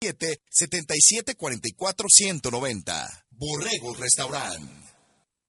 7744 190 Borrego Restaurant.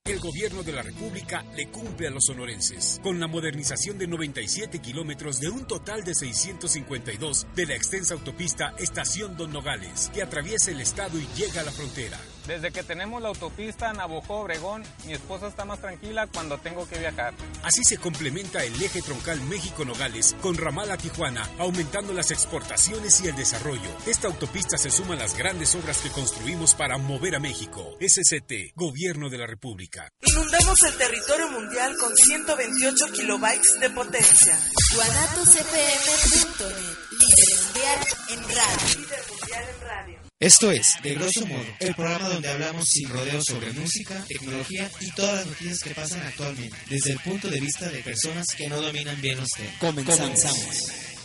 El gobierno de la República le cumple a los sonorenses con la modernización de 97 kilómetros de un total de 652 de la extensa autopista Estación Don Nogales, que atraviesa el estado y llega a la frontera. Desde que tenemos la autopista Nabojó Obregón, mi esposa está más tranquila cuando tengo que viajar. Así se complementa el eje troncal México-Nogales con ramal a Tijuana, aumentando las exportaciones y el desarrollo. Esta autopista se suma a las grandes obras que construimos para mover a México. SCT, Gobierno de la República. Inundamos el territorio mundial con 128 kilobytes de potencia. GuanatosFM.net, líder mundial en radio. Líder mundial en radio. Esto es, de grosso modo, el programa donde hablamos sin rodeos sobre música, tecnología y todas las noticias que pasan actualmente, desde el punto de vista de personas que no dominan bien los temas. Comenzamos.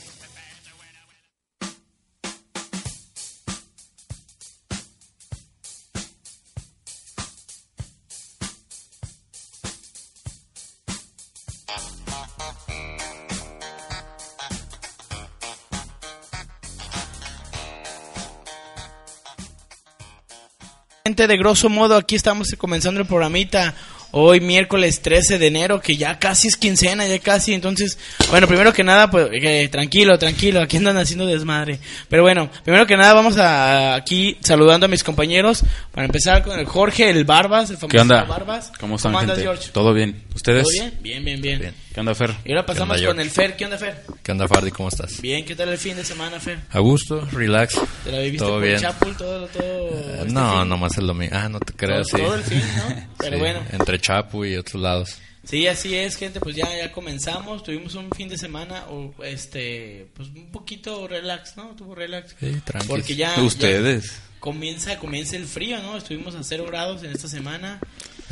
De grosso modo, aquí estamos comenzando el programita. Hoy miércoles 13 de enero, que ya casi es quincena, ya casi. Entonces, bueno, primero que nada, pues eh, tranquilo, tranquilo, aquí andan haciendo desmadre. Pero bueno, primero que nada vamos a aquí saludando a mis compañeros. Para empezar con el Jorge, el Barbas, el famoso ¿Qué onda? Barbas. ¿Cómo están, andas, gente? George? ¿Todo bien? ¿Ustedes? ¿Todo bien? Bien, bien, bien. Bien. ¿Qué onda, Fer? Y ahora pasamos ¿Qué onda, con el Fer. ¿Qué onda, Fer? ¿Qué onda, Fardi? ¿Cómo estás? Bien, ¿qué tal el fin de semana, Fer? A gusto, relax. ¿Te la viviste Todo por bien. Chapul, todo, todo Eh, este no, fin? nomás el domingo. Ah, no te creas, Todo- sí. todo el fin, ¿no? Pero Sí, bueno. Entre Chapu y otros lados. Sí, así es, gente, pues ya, ya comenzamos, tuvimos un fin de semana, o este, pues un poquito relax, ¿no? Tuvo relax. Sí, tranqui. Porque ya, Ustedes. ya comienza, comienza el frío, ¿no? Estuvimos a cero grados en esta semana.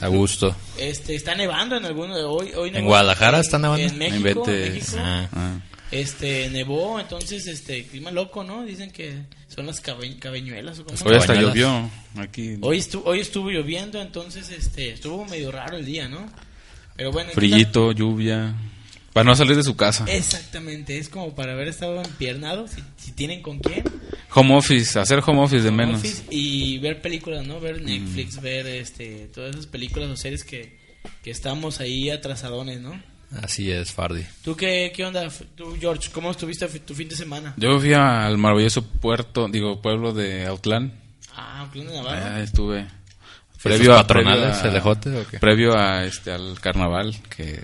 A gusto. Este, está nevando en alguno de hoy, hoy ¿En Guadalajara en- está nevando? En México, inventes. México. Ah. Ah. Este, nevó, entonces, este, clima loco, ¿no? Dicen que son las cabe- cabeñuelas o cómo. Hoy hasta llovió aquí. Hoy estuvo, hoy estuvo lloviendo, entonces, este, estuvo medio raro el día, ¿no? Pero bueno. Frillito, lluvia. Para no salir de su casa. Exactamente, es como para haber estado empiernado, si, si tienen con quién. Home office, hacer home office de Home menos. office y ver películas, ¿no? Ver Netflix, ver este, todas esas películas o series que, que estamos ahí atrasadones, ¿no? Así es, Fardi. ¿Tú qué, qué onda? Tú, George, ¿cómo estuviste tu fin de semana? Yo fui al maravilloso puerto, digo, pueblo de Autlán. Ah, Club de Navarro. Allá estuve. ¿Fiestas Previo a, patronales, previo a- CDJ o qué? Previo a este al carnaval que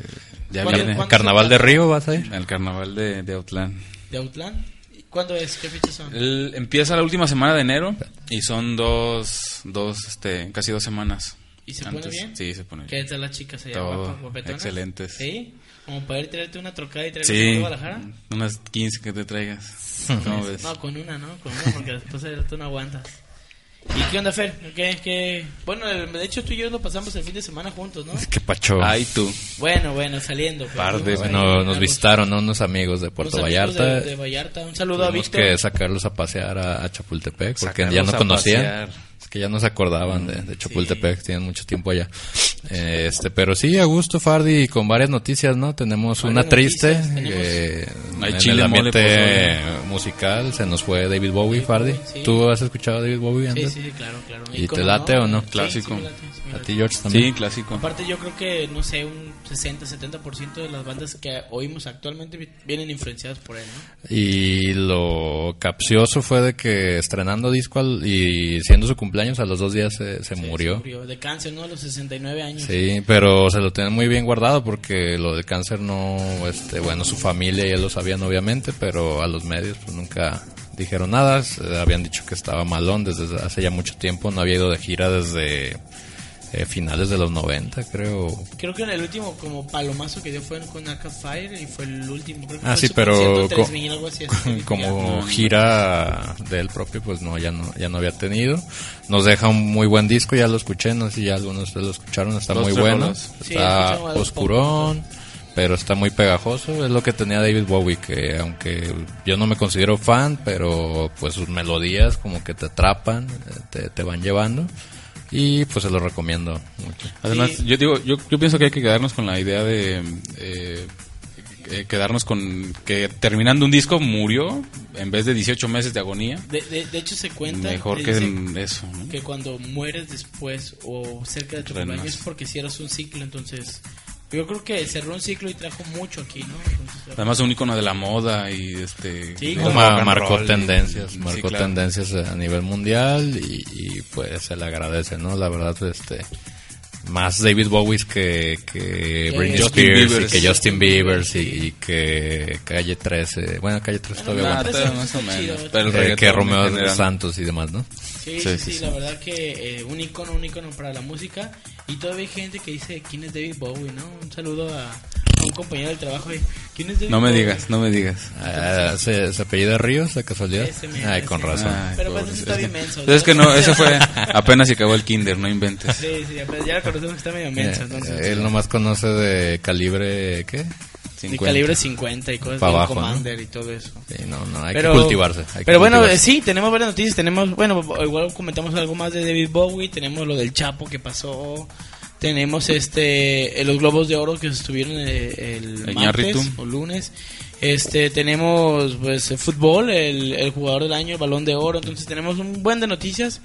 ya ¿Cuándo- viene. cuándo ¿Carnaval de Río vas a ir? El carnaval de, de Autlán. ¿De Autlán? ¿Y ¿Cuándo es? ¿Qué fechas son? El- empieza la última semana de enero y son dos, dos, este, casi dos semanas. ¿Y se pone bien? Sí, se pone ¿Qué bien. tal las chicas allá? Todo guapas, guapetonas? excelentes. ¿Sí? Como para ir traerte una trocada y traerte Sí, a Guadalajara. unas 15 que te traigas. ¿Cómo ves? No, con una, ¿no? Con una, porque después de tú no aguantas. ¿Y qué onda, Fer? ¿Qué, qué? Bueno, de hecho tú y yo lo pasamos el fin de semana juntos, ¿no? Qué pacho. Ay, tú. Bueno, bueno, saliendo. pero Par de- ahí, bueno, nos unos- visitaron ¿no? unos amigos de Puerto unos amigos Vallarta. De, de Vallarta. Un saludo a Tuvimos Víctor. que sacarlos a pasear a, a Chapultepec porque ya Sacarlos no a conocían. pasear. Es que ya no se acordaban de, de Chapultepec, tienen mucho tiempo allá. Eh, Este, pero sí, a gusto, Fardi, con varias noticias, ¿no? Tenemos una triste. tenemos- Hay en chile, el mole, ambiente pozole. musical se nos fue David Bowie, Fardi. sí. ¿Tú has escuchado a David Bowie antes? sí, sí, claro, claro. ¿Y te late o no? Sí, Clásico. A ti, George, también. Sí, clásico. Aparte yo creo que, no sé, un 60-70% de las bandas que oímos actualmente vi- vienen influenciadas por él, ¿no? Y lo capcioso fue de que estrenando disco al- y siendo su cumpleaños a los dos días se, se Sí, murió. se murió de cáncer, ¿no? A los 69 años. Sí, pero se lo tienen muy bien guardado porque lo del cáncer no, este, bueno, su familia ya lo sabían obviamente, pero a los medios pues nunca dijeron nada. Se- habían dicho que estaba malón desde hace ya mucho tiempo, no había ido de gira desde eh, finales de los 90, creo. Creo que el último como palomazo que dio fue con Arcade Fire y fue el último. Creo que Ah, sí, pero concierto en co- 3000, algo así, así, como ya. gira del propio, pues no ya no ya no había tenido. Nos deja un muy buen disco, ya lo escuché, no sé si ya algunos de ustedes lo escucharon, está muy bueno. Sí, está oscurón, pero está muy pegajoso, es lo que tenía David Bowie, que aunque yo no me considero fan, pero pues sus melodías como que te atrapan, eh, te, te van llevando y pues se lo recomiendo mucho. Además, Sí. yo digo, yo, yo pienso que hay que quedarnos con la idea de eh, eh, quedarnos con que terminando un disco murió en vez de 18 meses de agonía. De, de, de hecho se cuenta Mejor que eso. ¿no? que cuando mueres después o cerca de tu cumpleaños porque cierras un ciclo, entonces yo creo que cerró un ciclo y trajo mucho aquí, ¿no? Entonces, Además, un icono de la moda y este. Sí, como- marcó y- tendencias, sí, marcó claro. tendencias a nivel mundial y, y, pues se le agradece, ¿no? La verdad, este más David Bowie que, que Britney Justin Spears Bieber. y que Justin Bieber y, y que Calle 13, bueno, Calle 13 todavía aguanta. más o menos. Pero el Eh, que Romeo. Santos y demás, ¿no? Sí, sí, Sí, sí, sí, sí. la verdad que eh, un icono, un icono para la música. Y todavía hay gente que dice, ¿quién es David Bowie? ¿no? Un saludo a, compañero del trabajo. eh, ¿Quién es David No me Bowie? digas, no me digas. Ah, ¿se, se apellida Ríos de casualidad? Ay, con razón. Ay, Pero pues eso está Es bien que- menso. Es que no, ese fue apenas se acabó el kinder, no inventes. Sí, sí, pues ya lo conocemos que está medio Eh, menso. entonces, él nomás conoce de calibre, ¿qué? de 50. calibre 50 y cosas de abajo, Commander y todo eso. Sí, no, no, hay pero, que cultivarse. hay que pero bueno, cultivarse. eh, sí, tenemos varias noticias. Tenemos, bueno, igual comentamos algo más de David Bowie. Tenemos lo del Chapo que pasó. Tenemos este eh, los globos de oro que estuvieron eh, el El martes o lunes. Este tenemos pues el fútbol, el, el jugador del año, el balón de oro. Entonces tenemos un buen de noticias.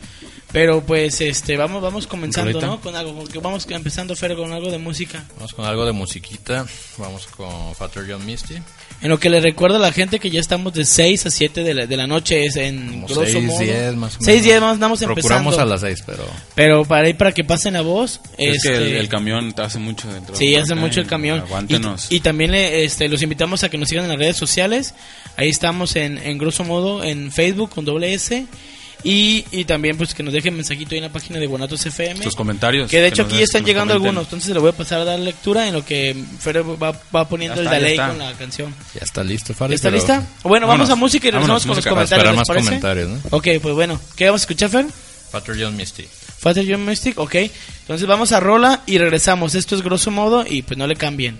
Pero pues este vamos vamos comenzando. ¿no? Con algo, porque vamos empezando Fer con algo de música. Vamos con algo de musiquita. Vamos con Fatter John Misty. En lo que le recuerdo a la gente que ya estamos de 6 a 7 de la, de la noche, es en Como grosso 6, modo. 10 más o 6, menos. 10 más andamos Procuramos empezando. a las 6, pero Pero para ir para que pasen la voz. Es que el, este, el camión te hace mucho dentro. Sí, hace mucho el y camión. Aguántenos. Y, y también le, este, los invitamos a que nos sigan en las redes sociales. Ahí estamos en, en grosso modo en Facebook con doble S. Y, y también pues que nos dejen mensajito ahí en la página de Guanatos FM. Sus comentarios. Que de hecho aquí des- están llegando comenten. algunos. Entonces le voy a pasar a dar lectura en lo que Fer va, va poniendo el delay con la canción. ya está listo, Fari. ¿Está pero- lista? Bueno, vamos a música y regresamos Vámonos, con los música. Para comentarios. ¿les más parece? comentarios, ¿no? Ok, pues bueno. ¿Qué vamos a escuchar, Fer? Fatter John Misty. Faster John Mystic, ok. Entonces vamos a rola y regresamos. Esto es grosso modo y pues no le cambien.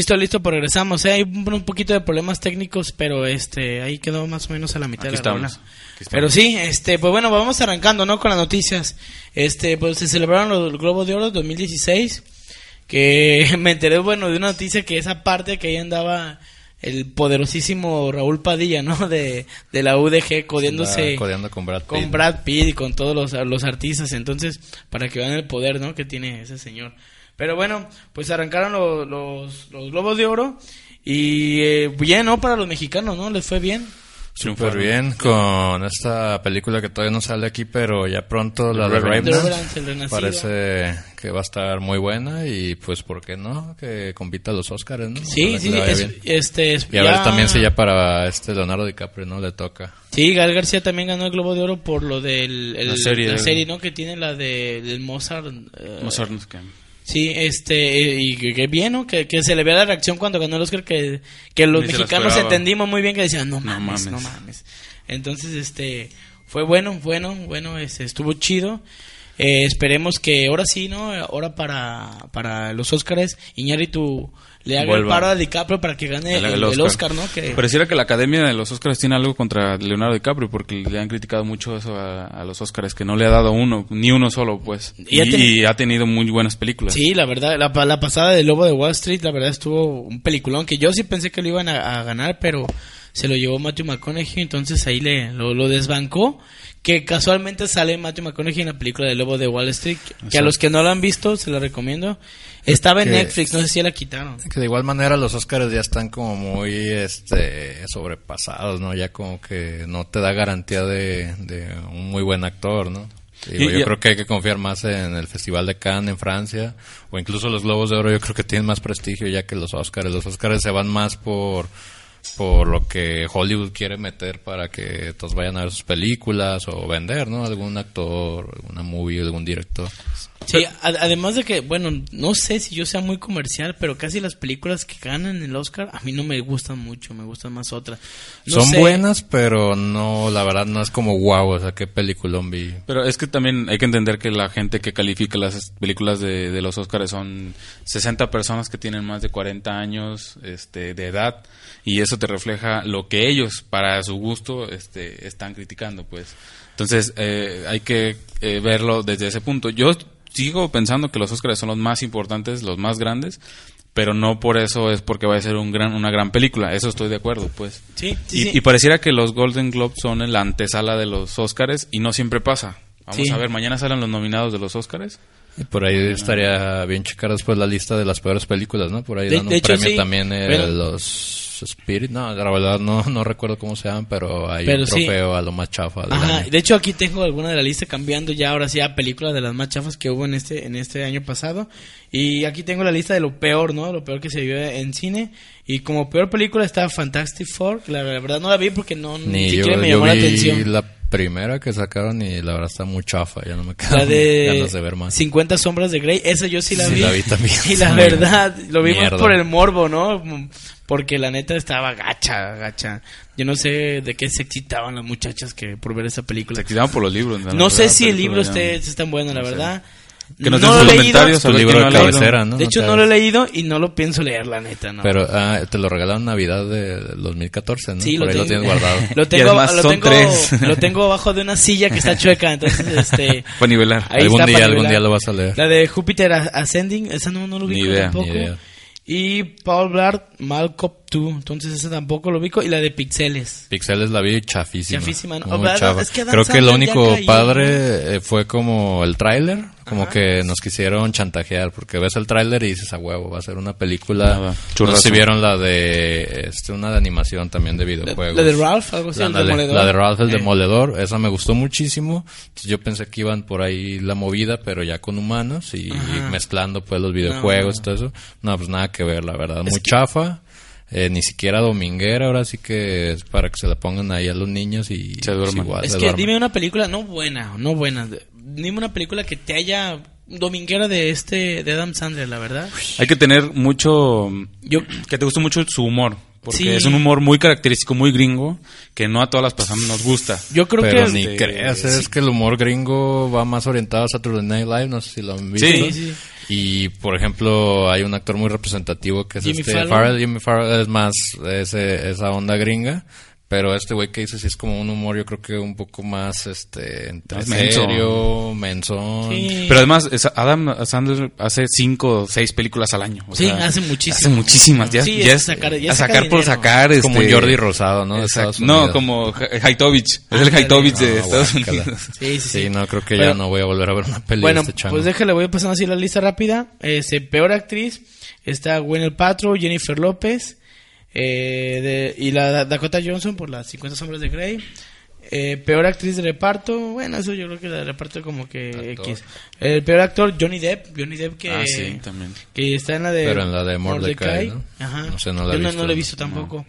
Listo, listo, pues regresamos. ¿eh? Hay un poquito de problemas técnicos, pero este ahí quedó más o menos a la mitad Aquí de la estamos, aquí estamos. Pero sí, este, pues bueno, vamos arrancando, ¿no? Con las noticias. Este, pues se celebraron los Globos de Oro 2016, que me enteré, bueno, de una noticia que esa parte que ahí andaba el poderosísimo Raúl Padilla, ¿no? De, de la UDG codiándose codeando con Brad Pitt. con Brad Pitt y con todos los, los artistas. Entonces, para que vean el poder, ¿no? Que tiene ese señor. Pero bueno, pues arrancaron lo- los, los Globos de Oro y eh, bien, ¿no? Para los mexicanos, ¿no? Les fue bien. Súper bien con esta película que todavía no sale aquí, pero ya pronto la de Revenant. Parece que va a estar muy buena y pues, ¿por qué no? Que compita a los Oscars, ¿no? Sí, sí, es- este es Y a ver ya- también si ya para este Leonardo DiCaprio, ¿no? Le toca. Sí, Gal García también ganó el Globo de Oro por lo del el- La serie. la serie, ¿no? Que tiene la de del Mozart. eh, Mozart, qué. Sí, este, y que, que bien, ¿no? Que, que se le vea la reacción cuando ganó el Oscar, que, que los Ni mexicanos entendimos muy bien que decían, no No mames, no mames. Entonces, este, fue bueno, bueno, bueno, este, estuvo chido. Eh, esperemos que ahora sí, ¿no? Ahora para, para los Oscars, Iñárritu le haga el paro a DiCaprio para que gane el, el Oscar. ¿no? Que, Pareciera que la Academia de los Oscars tiene algo contra Leonardo DiCaprio porque le han criticado mucho eso a, a los Oscars, que no le ha dado uno, ni uno solo, pues. Y Y, ha teni- y ha tenido muy buenas películas. Sí, la verdad, la, la pasada de Lobo de Wall Street, la verdad estuvo un peliculón que yo sí pensé que lo iban a, a ganar, pero se lo llevó Matthew McConaughey, entonces ahí le lo, lo desbancó. Que casualmente sale Matthew McConaughey en la película de Lobo de Wall Street, que a los que no la han visto se la recomiendo. Estaba en Que- Netflix, no sé si la quitaron. Que de igual manera los Oscars ya están como muy este sobrepasados, ¿no? Ya como que no te da garantía de, de un muy buen actor, ¿no? Digo, Y- yo y- creo que hay que confiar más en el Festival de Cannes en Francia o incluso los Globos de Oro yo creo que tienen más prestigio ya que los Oscars. Los Oscars se van más por por lo que Hollywood quiere meter para que todos vayan a ver sus películas o vender, ¿no? Algún actor, alguna movie, algún director. Sí, a- además de que, bueno, no sé si yo sea muy comercial, pero casi las películas que ganan el Oscar a mí no me gustan mucho, me gustan más otras. No Son sé. buenas, pero no, la verdad no es como wow, o sea, qué peliculón vi. Pero es que también hay que entender que la gente que califica las películas de, de los Oscars son 60 personas que tienen más de 40 años este, de edad y eso te refleja lo que ellos, para su gusto, este, están criticando, pues. Entonces eh, hay que eh, verlo desde ese punto. Yo sigo pensando que los Oscars son los más importantes, los más grandes, pero no por eso es porque va a ser un gran, una gran película. Eso estoy de acuerdo, pues. Sí, sí, y, sí. y pareciera que los Golden Globes son en la antesala de los Oscars y no siempre pasa. Vamos Sí. a ver, mañana salen los nominados de los Oscars. Y por ahí estaría bien checar después la lista de las peores películas, ¿no? Por ahí De- un hecho, premio sí. también eh, Pero- los Spirit. No, la verdad no, no recuerdo cómo se llaman, pero hay Pero un sí. trofeo a lo más chafa. del Ajá, año. de hecho aquí tengo alguna de la lista cambiando ya ahora sí a películas de las más chafas que hubo en este en este año pasado y aquí tengo la lista de lo peor, ¿no? Lo peor que se vio en cine y como peor película está Fantastic Four, que la verdad no la vi porque no ni, Ni yo, siquiera me yo llamó la atención. la primera que sacaron y la verdad está muy chafa, ya no me quedan La de, ganas de ver más. 50 sombras de Grey, esa yo sí la Sí, vi. la vi también. Y la verdad, lo vimos mierda. por el morbo, ¿no? Porque la neta estaba gacha, gacha. Yo no sé de qué se excitaban las muchachas que por ver esa película. Se excitaban por los libros. la No sé verdad, si el libro esté, esté tan bueno, la no sé. Que nos no den lo sus he leído. comentarios, Tu libro de lo cabecera, ¿no? De hecho, no lo he leído y no lo pienso leer, la neta, ¿no? Pero ah, te lo regalaron Navidad de, del 2014, ¿no? Sí, por lo ahí lo tengo. tienes guardado. Lo tengo, además lo, son tengo, tres. lo tengo abajo de una silla que está chueca, entonces, este... Para nivelar. ahí Algún está día, algún nivelar. día lo vas a leer. La de Júpiter Ascending, esa no, no lo Ni ubico idea, tampoco. ni idea. Y Paul Blart, Malcop 2, entonces esa tampoco lo ubico. Y la de Pixeles. Pixeles la vi chafísima. Chafísima, ¿no? Muy chafa. Es que Creo que lo único cayó, padre eh, fue como el tráiler, como que nos quisieron chantajear, porque ves el tráiler y dices a huevo, va a ser una película. Nada, no sé si vieron la de este, una de animación también de videojuegos. La de Ralph, algo así, el Ándale, demoledor. la de Ralph el Eh. Demoledor, esa me gustó muchísimo. Entonces yo pensé que iban por ahí la movida, pero ya con humanos y Ajá. mezclando pues los videojuegos y todo eso. No, pues nada que ver, la verdad, muy chafa. Eh, ni siquiera dominguera, ahora sí que es para que se la pongan ahí a los niños y Se duerman. igual Es se que duerman. dime una película, no buena, no buena. Dime una película que te haya dominguera de este, de Adam Sandler, la verdad. Hay que tener mucho... Yo, Que te guste mucho su humor. Porque Sí. es un humor muy característico, muy gringo, que no a todas las personas nos gusta. Yo creo Pero que ni creas, es que el humor gringo va más orientado a Saturday Night Live, no sé si lo han visto. Sí, sí. Y, por ejemplo, hay un actor muy representativo que es Jimmy este. Farrell. Jimmy Farrell es más ese, esa onda gringa. Pero este güey que hizo sí es como un humor, yo creo que un poco más, este, entre serio, mensón. Sí. Pero además, es- Adam Sandler hace cinco o seis películas al año. o Sí, sea, hace muchísimo. Hace muchísimas. Ya, Sí, ya es sacar- ya a saca sacar por sacar. Es como este, un Jordi Rosado, ¿no? De exacto. Estados No, Unidos. como Ha- Haitovich. Es el. Haitovich de No, Estados guácala. Unidos. Sí, sí, sí. Sí, no, creo que Pero- ya no voy a volver a ver una peli Bueno, de este pues déjale, voy pasando así la lista rápida. Este, peor actriz está Gwyneth Paltrow, Jennifer López eh, de- y la Dakota Johnson por las 50 sombras de Grey. Eh, peor actriz de reparto, bueno, eso yo creo que la de reparto como que Actor. X. El peor actor, Johnny Depp, Johnny Depp que, Ah, sí, también. que está en la de Pero en la de Mordecai, ¿no? Ajá. No sé, no la yo he no, visto. no la he visto tampoco.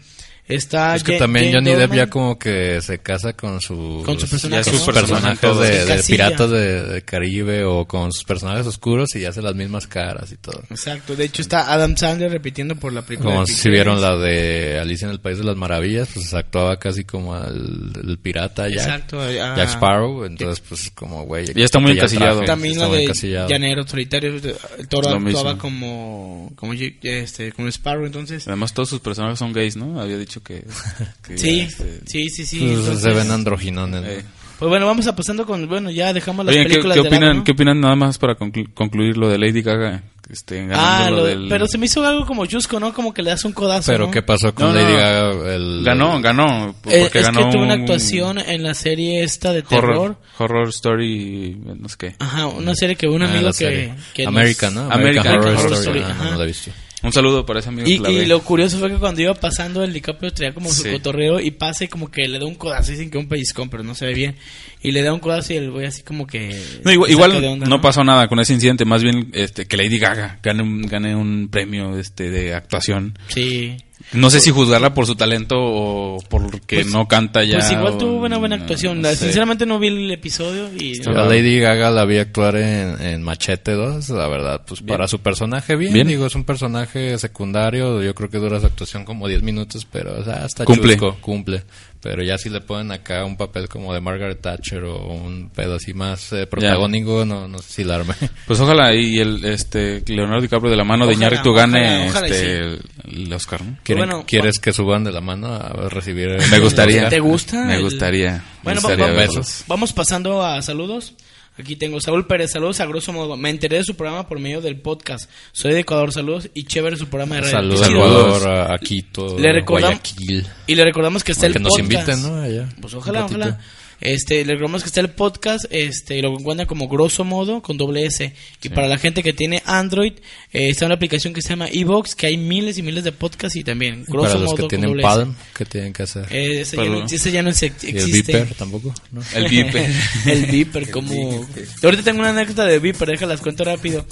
Está Es que también Jane Johnny Depp ya como que se casa con su Con su personaje, ya sus ¿no? personajes de, de piratas de, de Caribe o con sus personajes oscuros y hace las mismas caras y todo. Exacto, de hecho está Adam Sandler repitiendo por la película. Como de si vieron la de Alicia en el País de las Maravillas, pues actuaba casi como el, el pirata Jack, Exacto, ah. Jack Sparrow, entonces pues como güey. Ya está muy encasillado. También la de encasillado. Llanero Solitario, el toro Lo actuaba mismo. como como este como Sparrow, entonces Además, todos sus personajes son gays, ¿no? Había dicho que. que, sí, este, sí, sí, sí. Pues, entonces- se ven androginones. ¿no? eh. Pues bueno, vamos a pasando con bueno, ya dejamos las Oye, ¿qué, películas qué de lado, opinan, ¿no? ¿qué opinan nada más para conclu- concluir lo de Lady Gaga? Este, Ah, lo del- pero se me hizo algo como chusco, ¿no? Como que le das un codazo, Pero ¿no? ¿qué pasó con No, Lady. Gaga? El, Ganó, ganó. Eh, Porque es ganó que tuvo una un actuación en la serie esta de terror. horror, horror Story, no sé qué. Ajá, una serie que un Ah, amigo la que, que nos- American, ¿no? American Horror, Horror Story. Story, Ah, ajá. no la he visto. Un saludo para ese amigo Y, que la y ve. lo curioso fue que cuando iba pasando el DiCaprio traía como su Sí. cotorreo y pasa y como que le da un codazo, dicen que un pellizcón, pero no se ve bien. Y le da un codazo y el güey así como que... No, igual, no pasó nada con ese incidente, más bien este que Lady Gaga gane un, gane un premio este de actuación. Sí. No sé si juzgarla por su talento o porque Pues- no canta ya. Pues igual tuvo una buena actuación. no La- sé. Sinceramente no vi el episodio y... Yo a Lady Gaga la vi actuar en, en Machete 2, la verdad, pues para su personaje bien, Bien. digo, es un personaje secundario, yo creo que dura su actuación como 10 minutos, pero o sea, hasta Cumple. chusco, cumple. Pero ya si le ponen acá un papel como de Margaret Thatcher o un pedo así más eh, protagónico, no, no sé si la arme. Pues ojalá y el este Leonardo DiCaprio de la mano de Ojalá, Iñárritu gane ojalá, ojalá y este el, el Oscar, ¿no? ¿Quieren- Bueno, ¿Quieres que suban de la mano a recibir? el- Me gustaría. ¿Te gusta? Me el- gustaría. Bueno, me va- gustaría va- verlos. vamos, vamos pasando a saludos. Aquí tengo Saúl Pérez, saludos a grosso modo. Me enteré de su programa por medio del podcast. Soy de Ecuador, saludos y chévere su programa de radio. Saludos. Ecuador, a, Quito, Le Guayaquil. Y le recordamos que está que el nos podcast. inviten, ¿no? Allá. Pues ojalá, ojalá. Este, le recordamos que está el podcast, este, y lo encuentran como grosso modo con doble S. Y para la gente que tiene Android, eh, está una aplicación que se llama Evox, que hay miles y miles de podcasts y también grosso Para los modo que con tienen Palm, ¿qué tienen que hacer? Eh, ese, ya no, ese ya no se- ¿Y el existe. Viper tampoco? ¿no? El Viper. el Viper, como... Ahorita tengo una anécdota de Viper, déjalas cuento rápido.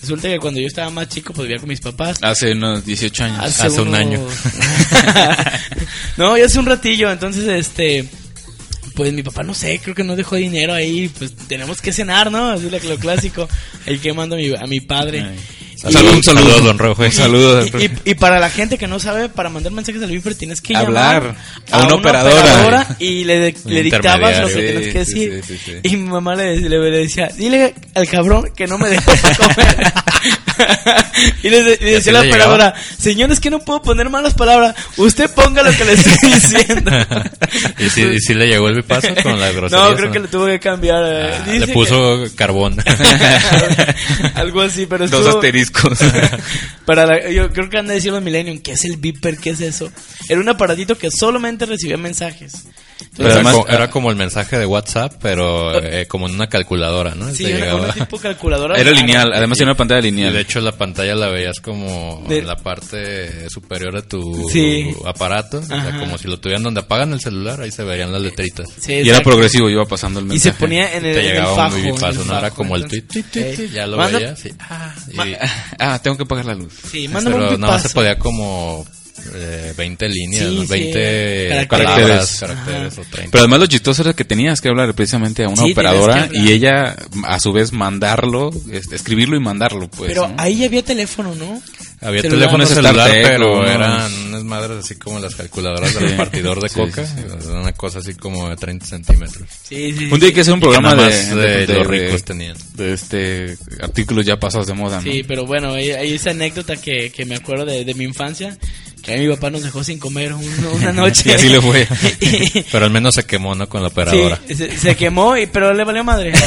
Resulta que cuando yo estaba más chico, pues vivía con mis papás. Hace unos 18 años. Hace un unos- año. no, ya hace un ratillo, entonces este pues mi papá no sé, creo que no dejó dinero ahí, pues tenemos que cenar, ¿no? Así lo, lo clásico. Ahí quemando a mi, a mi padre. Y- Saludos, un saludo, Saludos, don Rojo. Un saludo. y, y- y para la gente que no sabe, para mandar mensajes al Viper tienes que Hablar llamar a una operadora. y le, de- le dictabas lo que tienes que decir. sí, sí, sí. Y mi mamá le, le- le decía, dile al cabrón que no me dejó comer. y le, decía la operadora, señor, es que no puedo poner malas palabras. Usted ponga lo que le estoy diciendo. ¿Y si, y si le llegó el bipazo con la grosería? no, creo que le tuvo que cambiar. eh, Ah, dice le que- puso carbón. Algo así, pero Dos estuvo- asteriscos. Para la- yo creo que han de decir los Millennium, ¿qué es el Viper? ¿Qué es eso? Era un aparatito que solamente recibía mensajes. Pero además- era, co- era como el mensaje de WhatsApp, pero eh, como en una calculadora, ¿no? Sí, era llegaba. una tipo calculadora. Era lineal, además tiene una pantalla Y de lineal. hecho la pantalla la veías como De- en la parte superior de tu Sí. aparato, o sea, como si lo tuvieran donde apagan el celular, ahí se verían las letritas. Sí, Y era progresivo, iba pasando el Y mensaje. se ponía en el, Te en el llegaba fajo. un en el bipazo, ¿no? Era fajo, como el entonces- tweet, tweet, tweet, ya lo manda- veías, y, ah, y- Ah, tengo que apagar la luz. Sí, mándame un pero nada más se podía como eh, 20 líneas, Sí, ¿no? sí. 20 Caracteres. palabras, Ajá. caracteres o 30. Pero además lo chistoso era que tenías que hablar precisamente a una Sí, operadora y ella a su vez mandarlo, este, escribirlo y mandarlo, pues. Pero ¿no? ahí había teléfono, ¿no? Había Celular. teléfono Pones celular, pero eran unas madres así como las calculadoras del Sí. partidor de Sí, coca. sí, Una cosa así como de 30 centímetros. Sí, sí, Un día hay que hacer un programa de, más de los ricos tenían. de este artículos ya pasados de moda, ¿no? Sí, pero bueno, hay, hay esa anécdota que, que me acuerdo de, de mi infancia, a mí mi papá nos dejó sin comer un- una noche. Y así le fue. Pero al menos se quemó, ¿no? Con la operadora. Sí, se, se quemó, y, pero le valió madre.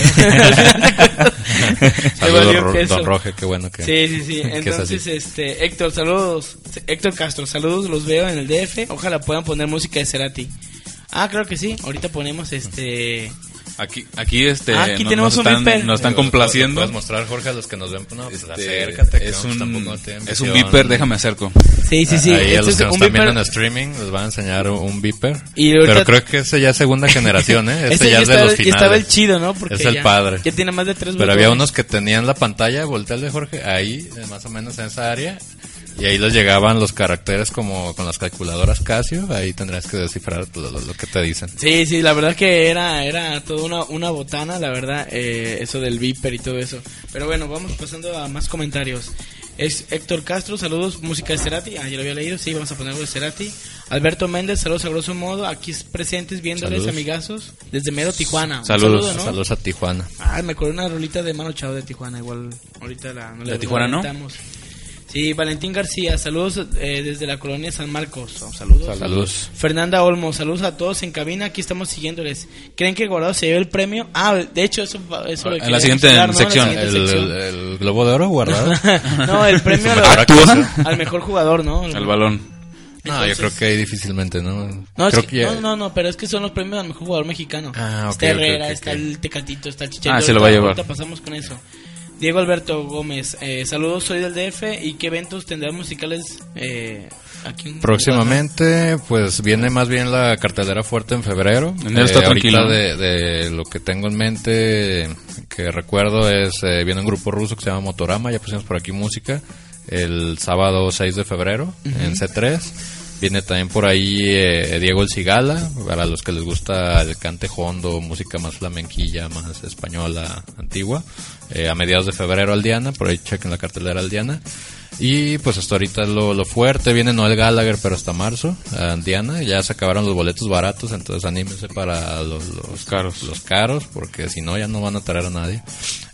Saludos, valió queso. don Roge, qué bueno que, Sí, sí, sí. es. Entonces, este, Héctor, saludos. Héctor Castro, saludos, los veo en el DF. Ojalá puedan poner música de Cerati. Ah, claro que sí. Ahorita ponemos este. Aquí, aquí, este, Ah, aquí no- tenemos nos un están, viper. nos están complaciendo. Puedes mostrar, Jorge, a los que nos ven. No, pues Este, acércate. que es no, pues, tampoco un, es un viper, déjame acerco. Sí, sí, sí. Ahí a Este los es que nos un están viendo viper. en streaming les van a enseñar un. Y ahorita- Pero creo que ese ya es segunda generación, ¿eh? Este, Este ya ya es de los finales. estaba el chido, ¿no? Porque es el ya- padre. Ya tiene más de tres Pero había botones. unos que tenían la pantalla, voltea el de Jorge, ahí, eh, más o menos en esa área. Y ahí les llegaban los caracteres como con las calculadoras Casio. Ahí tendrías que descifrar lo, lo- lo que te dicen. Sí, sí, la verdad que era, era toda una, una botana, la verdad, eh, eso del Viper y todo eso. Pero bueno, vamos pasando a más comentarios. Es Héctor Castro, saludos, música de Cerati. Ah, ya lo había leído, sí, vamos a poner algo de Cerati. Alberto Méndez, saludos a grosso modo, aquí presentes viéndoles, Saludos. amigazos, desde Mero Tijuana. Saludos. saludo, ¿no? Saludos a Tijuana. Ah, me acuerdo una rolita de Mano Chao de Tijuana, igual ahorita la no ¿De la- Tijuana, la no? Sí, Valentín García, saludos eh, desde la colonia San Marcos. Oh, saludos. Saludos. Fernanda Olmo, saludos a todos en cabina, aquí estamos siguiéndoles. ¿Creen que Guardado se lleve el premio? Ah, de hecho, eso, eso En la hablar, ¿no? En la sección. siguiente El, sección. el- el globo de oro guardado. no, el premio Mejor al, mejor jugador, ¿no? El balón. No, yo Entonces- creo que ahí difícilmente, ¿no? No, es creo que- que ya- no, no, no, pero es que son los premios al mejor jugador mexicano. Ah, ok, está Herrera, ok, está ok. el Tecatito, está el Chicharito. Ah, se lo va a llevar. Ahorita pasamos con eso. Diego Alberto Gómez, eh, saludos, soy del DF. ¿Y qué eventos tendrán musicales eh, aquí en Próximamente, pues viene más bien la cartelera fuerte en febrero. Enero está ahorita tranquilo. de, de lo que tengo en mente, que recuerdo es, eh, viene un grupo ruso que se llama Motorama, ya pusimos por aquí música, el sábado 6 de febrero en C3. Viene también por ahí eh, Diego El Cigala, para los que les gusta el cante hondo, música más flamenquilla, más española, antigua. Eh, a mediados de febrero Aldiana, por ahí chequen la cartelera Aldiana. Y pues hasta ahorita lo, lo fuerte, viene Noel Gallagher, pero hasta marzo, a Diana, ya se acabaron los boletos baratos, entonces anímense para los, los caros. los caros, porque si no ya no van a traer a nadie.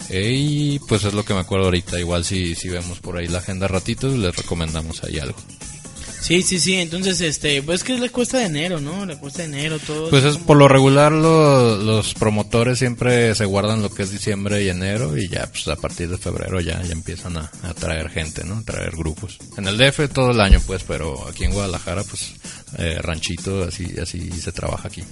Eh, y pues es lo que me acuerdo ahorita, igual si, si vemos por ahí la agenda ratitos, les recomendamos ahí algo. Sí, sí, sí. Entonces, este, pues es que le cuesta de enero, ¿no? Le cuesta de enero todo. Pues es como- por lo regular lo- los promotores siempre se guardan lo que es diciembre y enero y ya pues a partir de febrero ya, ya empiezan a, a traer gente, ¿no? A traer grupos. En el DF todo el año pues, pero aquí en Guadalajara pues eh, ranchito así así se trabaja aquí.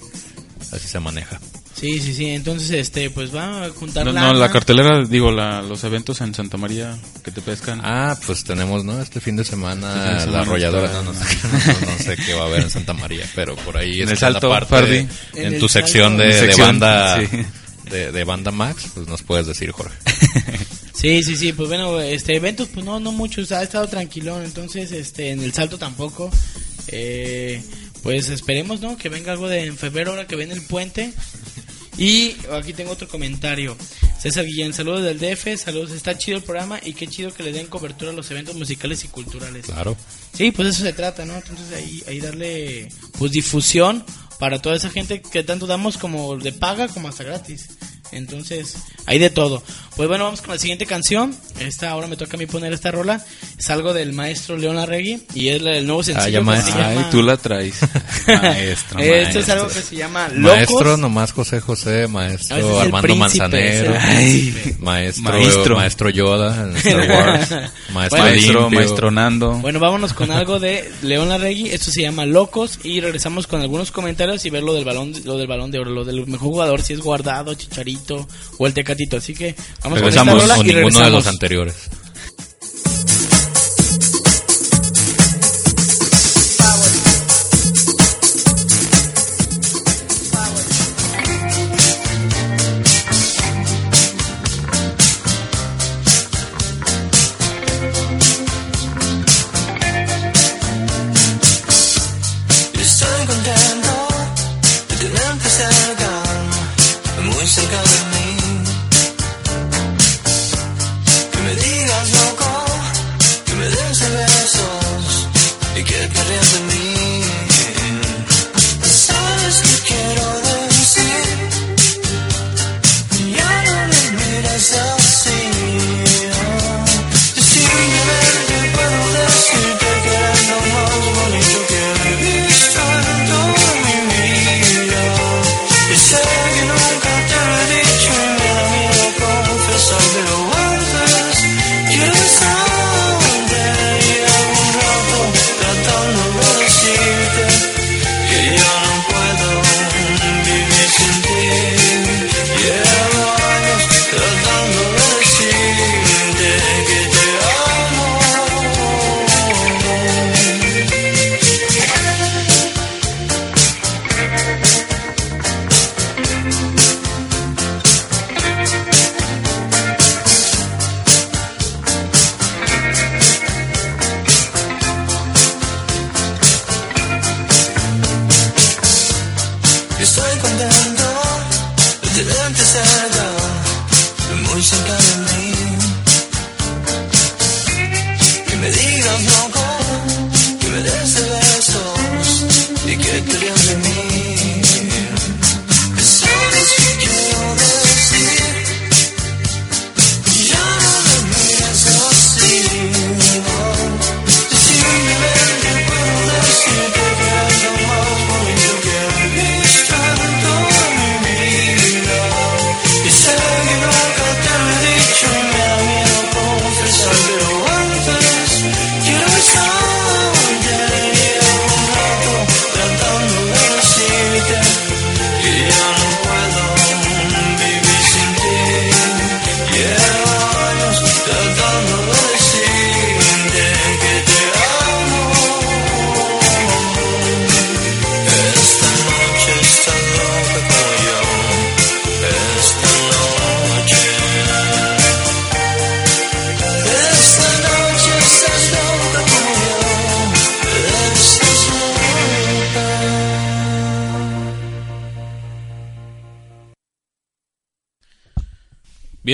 Así se maneja. Sí, sí, sí. Entonces, este, pues va a juntar No, lana. no, la cartelera, digo, la, los eventos en Santa María que te pescan. Ah, pues tenemos, ¿no? Este fin de semana, Este fin de semana la arrolladora, está- no, no sé, no, no sé qué va a haber en Santa María, pero por ahí En el Salto, la parte en, tu sección de, Mi de sección, banda sí. de, de banda Max, pues nos puedes decir, Jorge. Sí, sí, sí, pues bueno, este eventos pues no no muchos, ha estado tranquilón, entonces este en el salto tampoco. Eh, pues esperemos, ¿no? Que venga algo de en febrero ahora que viene el puente. Y aquí tengo otro comentario. César Guillén, saludos del DF, saludos, está chido el programa y qué chido que le den cobertura a los eventos musicales y culturales. Claro. Sí, pues eso se trata, ¿no? Entonces ahí, ahí darle pues difusión para toda esa gente que tanto damos como de paga como hasta gratis. Entonces, hay de todo. Pues bueno, vamos con la siguiente canción. Esta ahora me toca a mí poner esta rola. Es algo del maestro León Arregui y es el nuevo sencillo. Ah, ya que maestro. se llama- Ay, tú la traes. Maestro, Esto es algo que se llama Locos. Maestro, nomás José José, maestro Armando príncipe, Manzanero, maestro, Maestro. maestro Yoda en Star Wars, maestro, Maestro, maestro Nando. Bueno, vámonos con algo de León Larregui. Esto se llama Locos y regresamos con algunos comentarios y ver lo del balón, lo del balón de oro, lo del mejor jugador, si es guardado, Chicharito o el Tecatito. Así que vamos Regresamos con esta rola y ninguno de regresamos. los anteriores.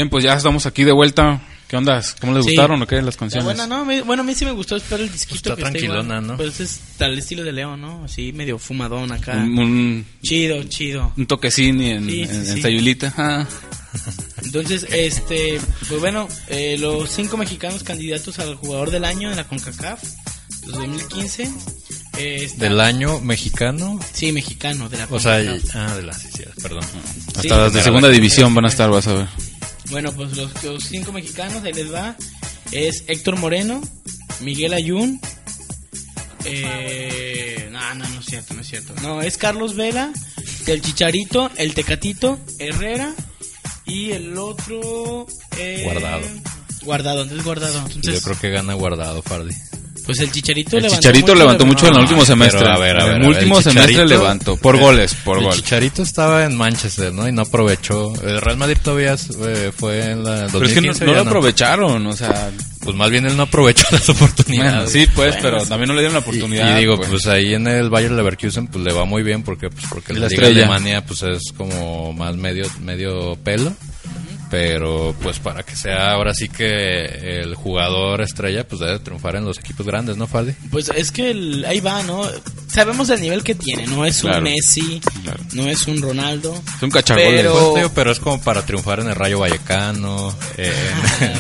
Bien, pues ya estamos aquí de vuelta. ¿Qué onda? ¿Cómo les Sí. gustaron o qué las canciones? bueno, no, me- bueno, a mí sí me gustó, espero el disquito Está que tranquilona, igual. ¿no? Pues es tal estilo de León, ¿no? Así medio fumadón acá. Un, un, Chido, chido. un toquecín y en, Sí, sí, en. Sayulita. Ah. Entonces, este, pues bueno, eh, los cinco mexicanos candidatos al jugador del año en la CONCACAF, los 2015. Eh, está- Del año mexicano. Sí, mexicano, de la O sea, ah, de la, sí, sí, perdón. Hasta Sí. las de segunda división van a estar, vas a ver. Bueno, pues los, los cinco mexicanos, ahí les va. Es Héctor Moreno, Miguel Ayun. Eh, no, no, no es cierto, no es cierto. No, es Carlos Vela, el Chicharito, el Tecatito, Herrera y el otro... eh, Guardado. Guardado, entonces guardado. Yo creo que gana guardado, Fardi. Pues el Chicharito El levantó Chicharito mucho, levantó mucho en el No, último semestre. a ver, a En ver, el a ver, último el semestre levantó. Por el- goles, por el gol. Chicharito estaba en Manchester, ¿no? Y no aprovechó. El Real Madrid todavía eh, fue en la Pero es que no, 2015, no lo aprovecharon, o sea... Pues más bien él no aprovechó las oportunidades. Bueno, sí, pues, Bueno, pero sí. también no le dieron la Y, oportunidad. y digo, pues. pues ahí en el Bayer Leverkusen pues le va muy bien porque pues porque la la Liga. Alemania pues es como más medio medio pelo. Pero pues para que sea ahora sí que el jugador estrella pues debe triunfar en los equipos grandes, ¿no, Fardi? Pues es que el- ahí va, ¿no? Sabemos el nivel que tiene, no es Claro, un Messi, claro. no es un Ronaldo. Es un cachagoles. Pero- Pues, pero es como para triunfar en el Rayo Vallecano, en,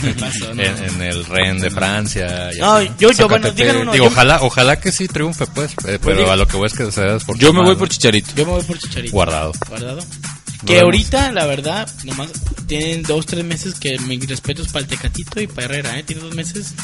¿qué pasó? No. en- en el Ren de Francia. y No, así. yo- yo, bueno, uno, Digo, yo- ojalá, ojalá que sí triunfe, pues, eh, pero diga- a lo que voy es que se Yo me voy por Chicharito. Yo me voy por Chicharito. Guardado. Guardado. Que vemos. ahorita, la verdad, nomás tienen dos, tres meses que mis respetos para el Tecatito y para Herrera, ¿eh? Tiene dos meses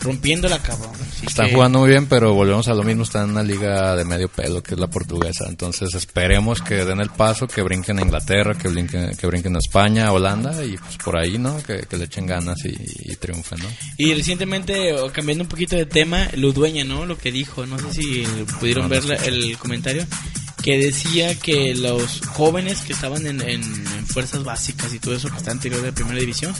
rompiéndola, cabrón. Así Están que- jugando muy bien, pero volvemos a lo mismo, están en una liga de medio pelo, que es la portuguesa. Entonces esperemos que den el paso, que brinquen a Inglaterra, que brinquen, que brinquen a España, a Holanda, y pues por ahí, ¿no? Que, que le echen ganas y, y triunfen, ¿no? Y recientemente, cambiando un poquito de tema, Ludueña, ¿no? Lo que dijo, no sé si pudieron No, no ver el comentario, que decía que los jóvenes que estaban en, en- en fuerzas básicas y todo eso, que está anterior de primera división,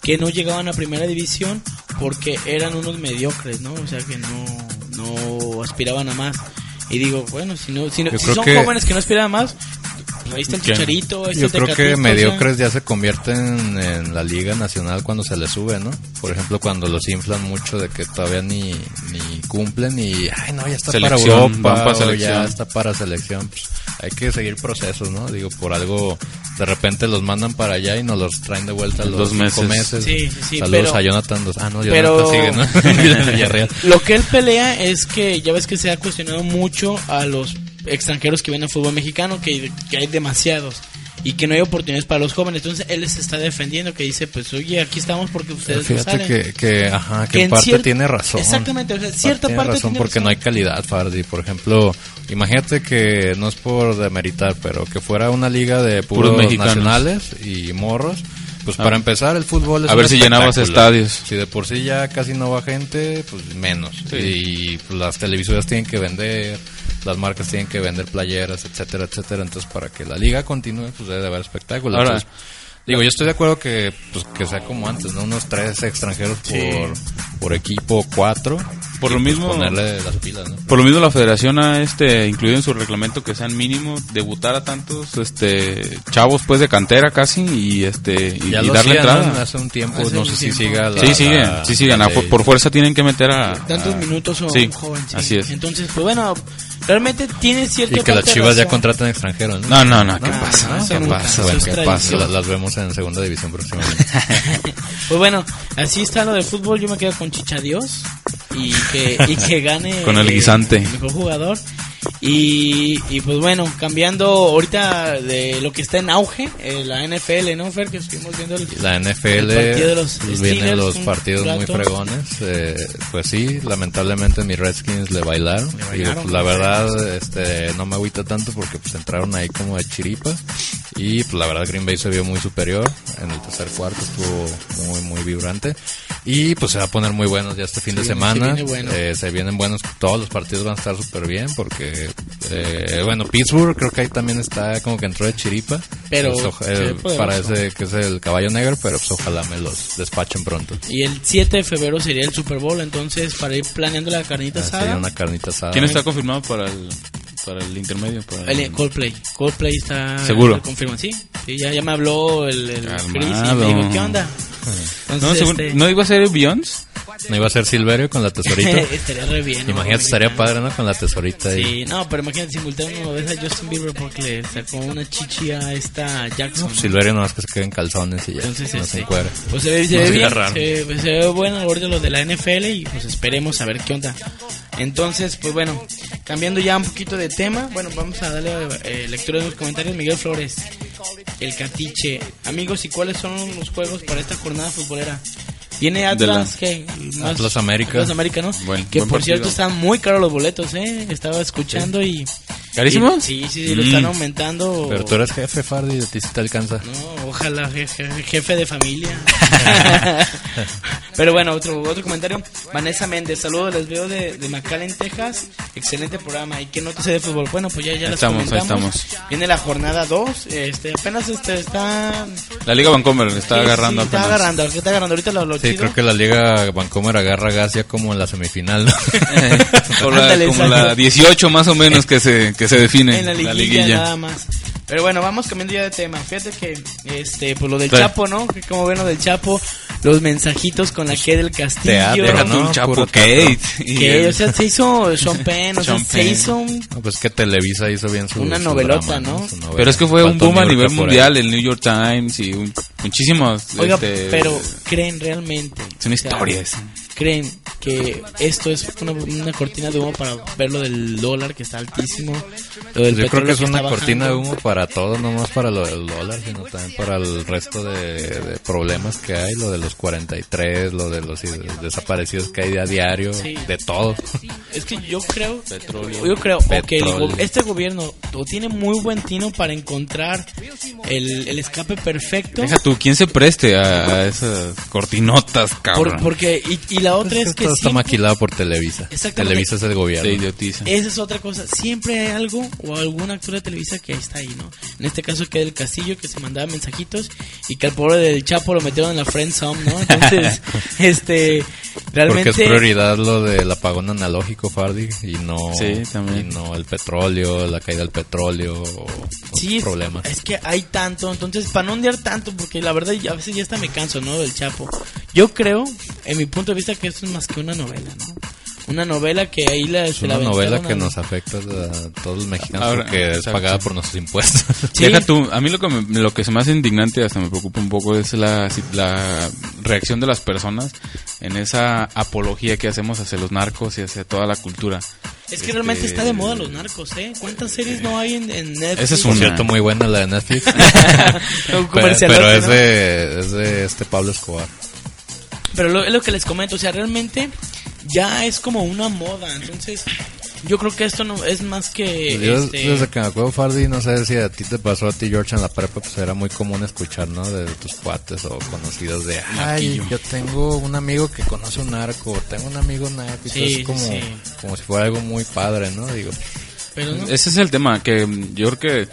que no llegaban a primera división porque eran unos mediocres, ¿no? O sea, que no, no aspiraban a más. Y digo, bueno, si, no, si, no- si son que- jóvenes que no aspiran a más, ahí está el ¿Qué? chicharito, ahí está Yo el creo que mediocres ya se convierten en la liga nacional cuando se les sube, ¿no? Por ejemplo, cuando los inflan mucho de que todavía ni, ni cumplen y, ay, no, ya está Selección, para Europa, van pa' o selección. ya está para selección. Pues, hay que seguir procesos, ¿no? Digo, por algo, de repente los mandan para allá y nos los traen de vuelta a los dos cinco meses. meses. Sí, sí, sí, Saludos pero- a Jonathan dos. Ah, no, Jonathan pero sigue, ¿no? Villarreal. lo que él pelea es que ya ves que se ha cuestionado mucho a los extranjeros que vienen al fútbol mexicano que, que hay demasiados y que no hay oportunidades para los jóvenes entonces él se está defendiendo que dice pues oye aquí estamos porque ustedes no Fíjate salen que, que, ajá, que, Que en parte cier- tiene razón. Exactamente, o sea, cierta tiene parte razón tiene porque razón. no hay calidad, Fardi. Por ejemplo, imagínate que no es por demeritar, pero que fuera una liga de puros, Puros mexicanos. nacionales y morros. Pues Ah. para empezar, el fútbol es A ver si llenabas espectáculo. estadios. Si de por sí ya casi no va gente, pues menos. Sí. Y pues, las televisoras tienen que vender, las marcas tienen que vender playeras, etcétera, etcétera. Entonces, para que la liga continúe, pues debe de haber espectáculo. Ahora- Entonces, Digo, yo estoy de acuerdo que pues, que sea como antes, ¿no? Unos tres extranjeros Sí. por, por equipo, cuatro. Por lo pues, mismo- ponerle las pilas, ¿no? Por lo mismo la federación ha este incluido en su reglamento que sean mínimo debutar a tantos este chavos pues de cantera casi y este y, Ya y lo darle hacían, ¿no? entrada. Hace un tiempo, Hace no un sé si siga la... sí, siguen, la- sí siguen, la por fuerza tienen que meter a tantos a- minutos o sí, un joven sí. Así es. entonces pues bueno realmente tiene cierto Y que las chivas ya contratan extranjeros, ¿no? No, no, no, ¿qué No, pasa? no, ¿Qué pasa? Bueno, ¿qué pasa? Las, las vemos en segunda división próximamente. Pues bueno, así está lo de fútbol. Yo me quedo con Chicha Dios y que, y que gane Con el guisante. el mejor jugador. Y, y pues bueno, cambiando ahorita de lo que está en auge, eh, la NFL, ¿no, Fer? Que estuvimos viendo el, La NFL, el partido de los vienen Steelers, los un partidos muy fregones. eh, pues sí, lamentablemente mis Redskins le bailaron. Le bailaron, pues, la verdad, este, no me agüita tanto porque pues entraron ahí como de chiripa. Y pues la verdad Green Bay se vio muy superior. En el tercer cuarto estuvo muy, muy vibrante. Y pues se va a poner muy buenos ya este fin de se semana. viene bueno. Eh, se vienen buenos, todos los partidos van a estar súper bien porque, eh, bueno, Pittsburgh creo que ahí también está como que entró de chiripa. Pero Pues, oja- eh, poderoso. parece que es el caballo negro, pero pues ojalá me los despachen pronto. Y el 7 de febrero sería el Super Bowl, entonces para ir planeando la carnita Así asada. una carnita asada. ¿Quién está confirmado para el para el intermedio. Para El Coldplay. Coldplay está. ¿Seguro? Confirma, sí. Sí, ya, ya me habló el, el Chris y me dijo, ¿qué onda? No, según- este- ¿No iba a ser Beyoncé? ¿No iba a ser Silverio con la tesorita? Estaría re bien. Imagínate, estaría padre, ¿no? Con la tesorita ahí. Sí, no, pero imagínate, simultáneo ves a Justin Bieber porque le sacó una chichi a esta Jackson. ¿no? Silverio nomás que se quede en calzones y ya. Entonces, no este, se encuera. Pues se ve, se No ve bien, raro. se, ve- se ve bueno ahorita lo de la NFL y pues esperemos a ver qué onda. Entonces, pues bueno, cambiando ya un poquito de tema, bueno, vamos a darle eh, lectura de los comentarios. Miguel Flores, el Catiche. Amigos, ¿y cuáles son los juegos para esta jornada futbolera? Viene Atlas. Más- Atlas América. Atlas América, ¿no? Buen- que buen por partido. cierto están muy caros los boletos, ¿eh? Estaba escuchando y... ¿Carísimos? y- sí, sí, sí, lo Mm. están aumentando. Pero tú eres jefe, Fardi, a ti sí te alcanza. No, ojalá jefe, jefe de familia. Pero bueno, otro otro comentario. Vanessa Méndez, saludos, les veo de, de McAllen, Texas. Excelente programa. ¿Y qué nota sé de fútbol? Bueno, pues ya, ya las estamos, ahí comentamos. estamos. Viene la jornada 2. Este, apenas este, está... La Liga Vancomer está Sí, agarrando sí, está apenas. agarrando, está agarrando. Ahorita lo, lo Sí, chido. creo que la Liga Vancomer agarra gas ya como en la semifinal, ¿no? Por la- Ándale, como exacto. la 18 más o menos que se, que se define. en la liguilla, nada más. Pero bueno, vamos cambiando ya de tema. Fíjate que, este, pues lo del Sí. Chapo, ¿no? Que como ven lo del Chapo, los mensajitos con la que del Castillo. Teatro, Deja ¿no? un Chapo Kate. Que, o sea, se hizo Sean Penn, o sea, Sean se Penn. hizo un- No, pues que Televisa hizo bien su Una su novelota, drama, ¿no? Su novela. Pero es que fue un boom a nivel mundial, el New York Times y un- muchísimos. Oiga, este, pero ¿creen realmente? Son o sea, historias. ¿Creen que esto es una, una cortina de humo para ver lo del dólar que está altísimo? Lo del Yo creo que es una cortina de humo para todo, no más para lo del dólar, sino también para el resto de, de problemas que hay, lo de los 43, lo de los desaparecidos que hay a diario, Sí. de todo. Es que yo creo, Petróleo. yo creo o que el Petróleo. go- este gobierno tiene muy buen tino para encontrar el, el escape perfecto. Deja tú, ¿quién se preste a, a esas cortinotas, por- cabrón? porque y, y la otra es que todo está siempre- maquilado por Televisa. Exactamente. Televisa es el gobierno. Te idiotiza. Esa es otra cosa. Siempre hay algo o algún actor de Televisa que está ahí, ¿no? En este caso que del Castillo que se mandaba mensajitos y que al pobre del Chapo lo metieron en la friend zone, ¿no? Entonces, este realmente Porque es prioridad lo del apagón analógico, Fardi, y no, Sí, también. y no el petróleo, la caída del petróleo, o Sí, es, problemas. es que hay tanto, entonces para no ondear tanto, porque la verdad a veces ya hasta me canso, ¿no? Del Chapo. Yo creo, en mi punto de vista, que esto es más que una novela, ¿no? Una novela que ahí la, Es se la una novela que nos afecta a todos los mexicanos Ahora, porque es exacto. pagada por nuestros impuestos. Sí. Deja tú, a mí lo que, me- lo que se me hace indignante, hasta me preocupa un poco, es la, la reacción de las personas en esa apología que hacemos hacia los narcos y hacia toda la cultura. Es que Este, realmente está de moda los narcos, ¿eh? ¿Cuántas series no hay en, en Netflix? Esa es una. cierto, muy buena la de Netflix. Un pero, pero es, ¿no? de, es de este Pablo Escobar. Pero lo, es lo que les comento, o sea, realmente ya es como una moda, entonces yo creo que esto no es más que... Pues Yo este, desde que me acuerdo, Fardi, no sé si a ti te pasó a ti, George, en la prepa, pues era muy común escuchar, ¿no? De tus cuates o conocidos de, ay, yo tengo un amigo que conoce un narco, o tengo un amigo narco, y Sí, es como, sí. como si fuera algo muy padre, ¿no? Digo, pero no. Ese es el tema, que yo creo que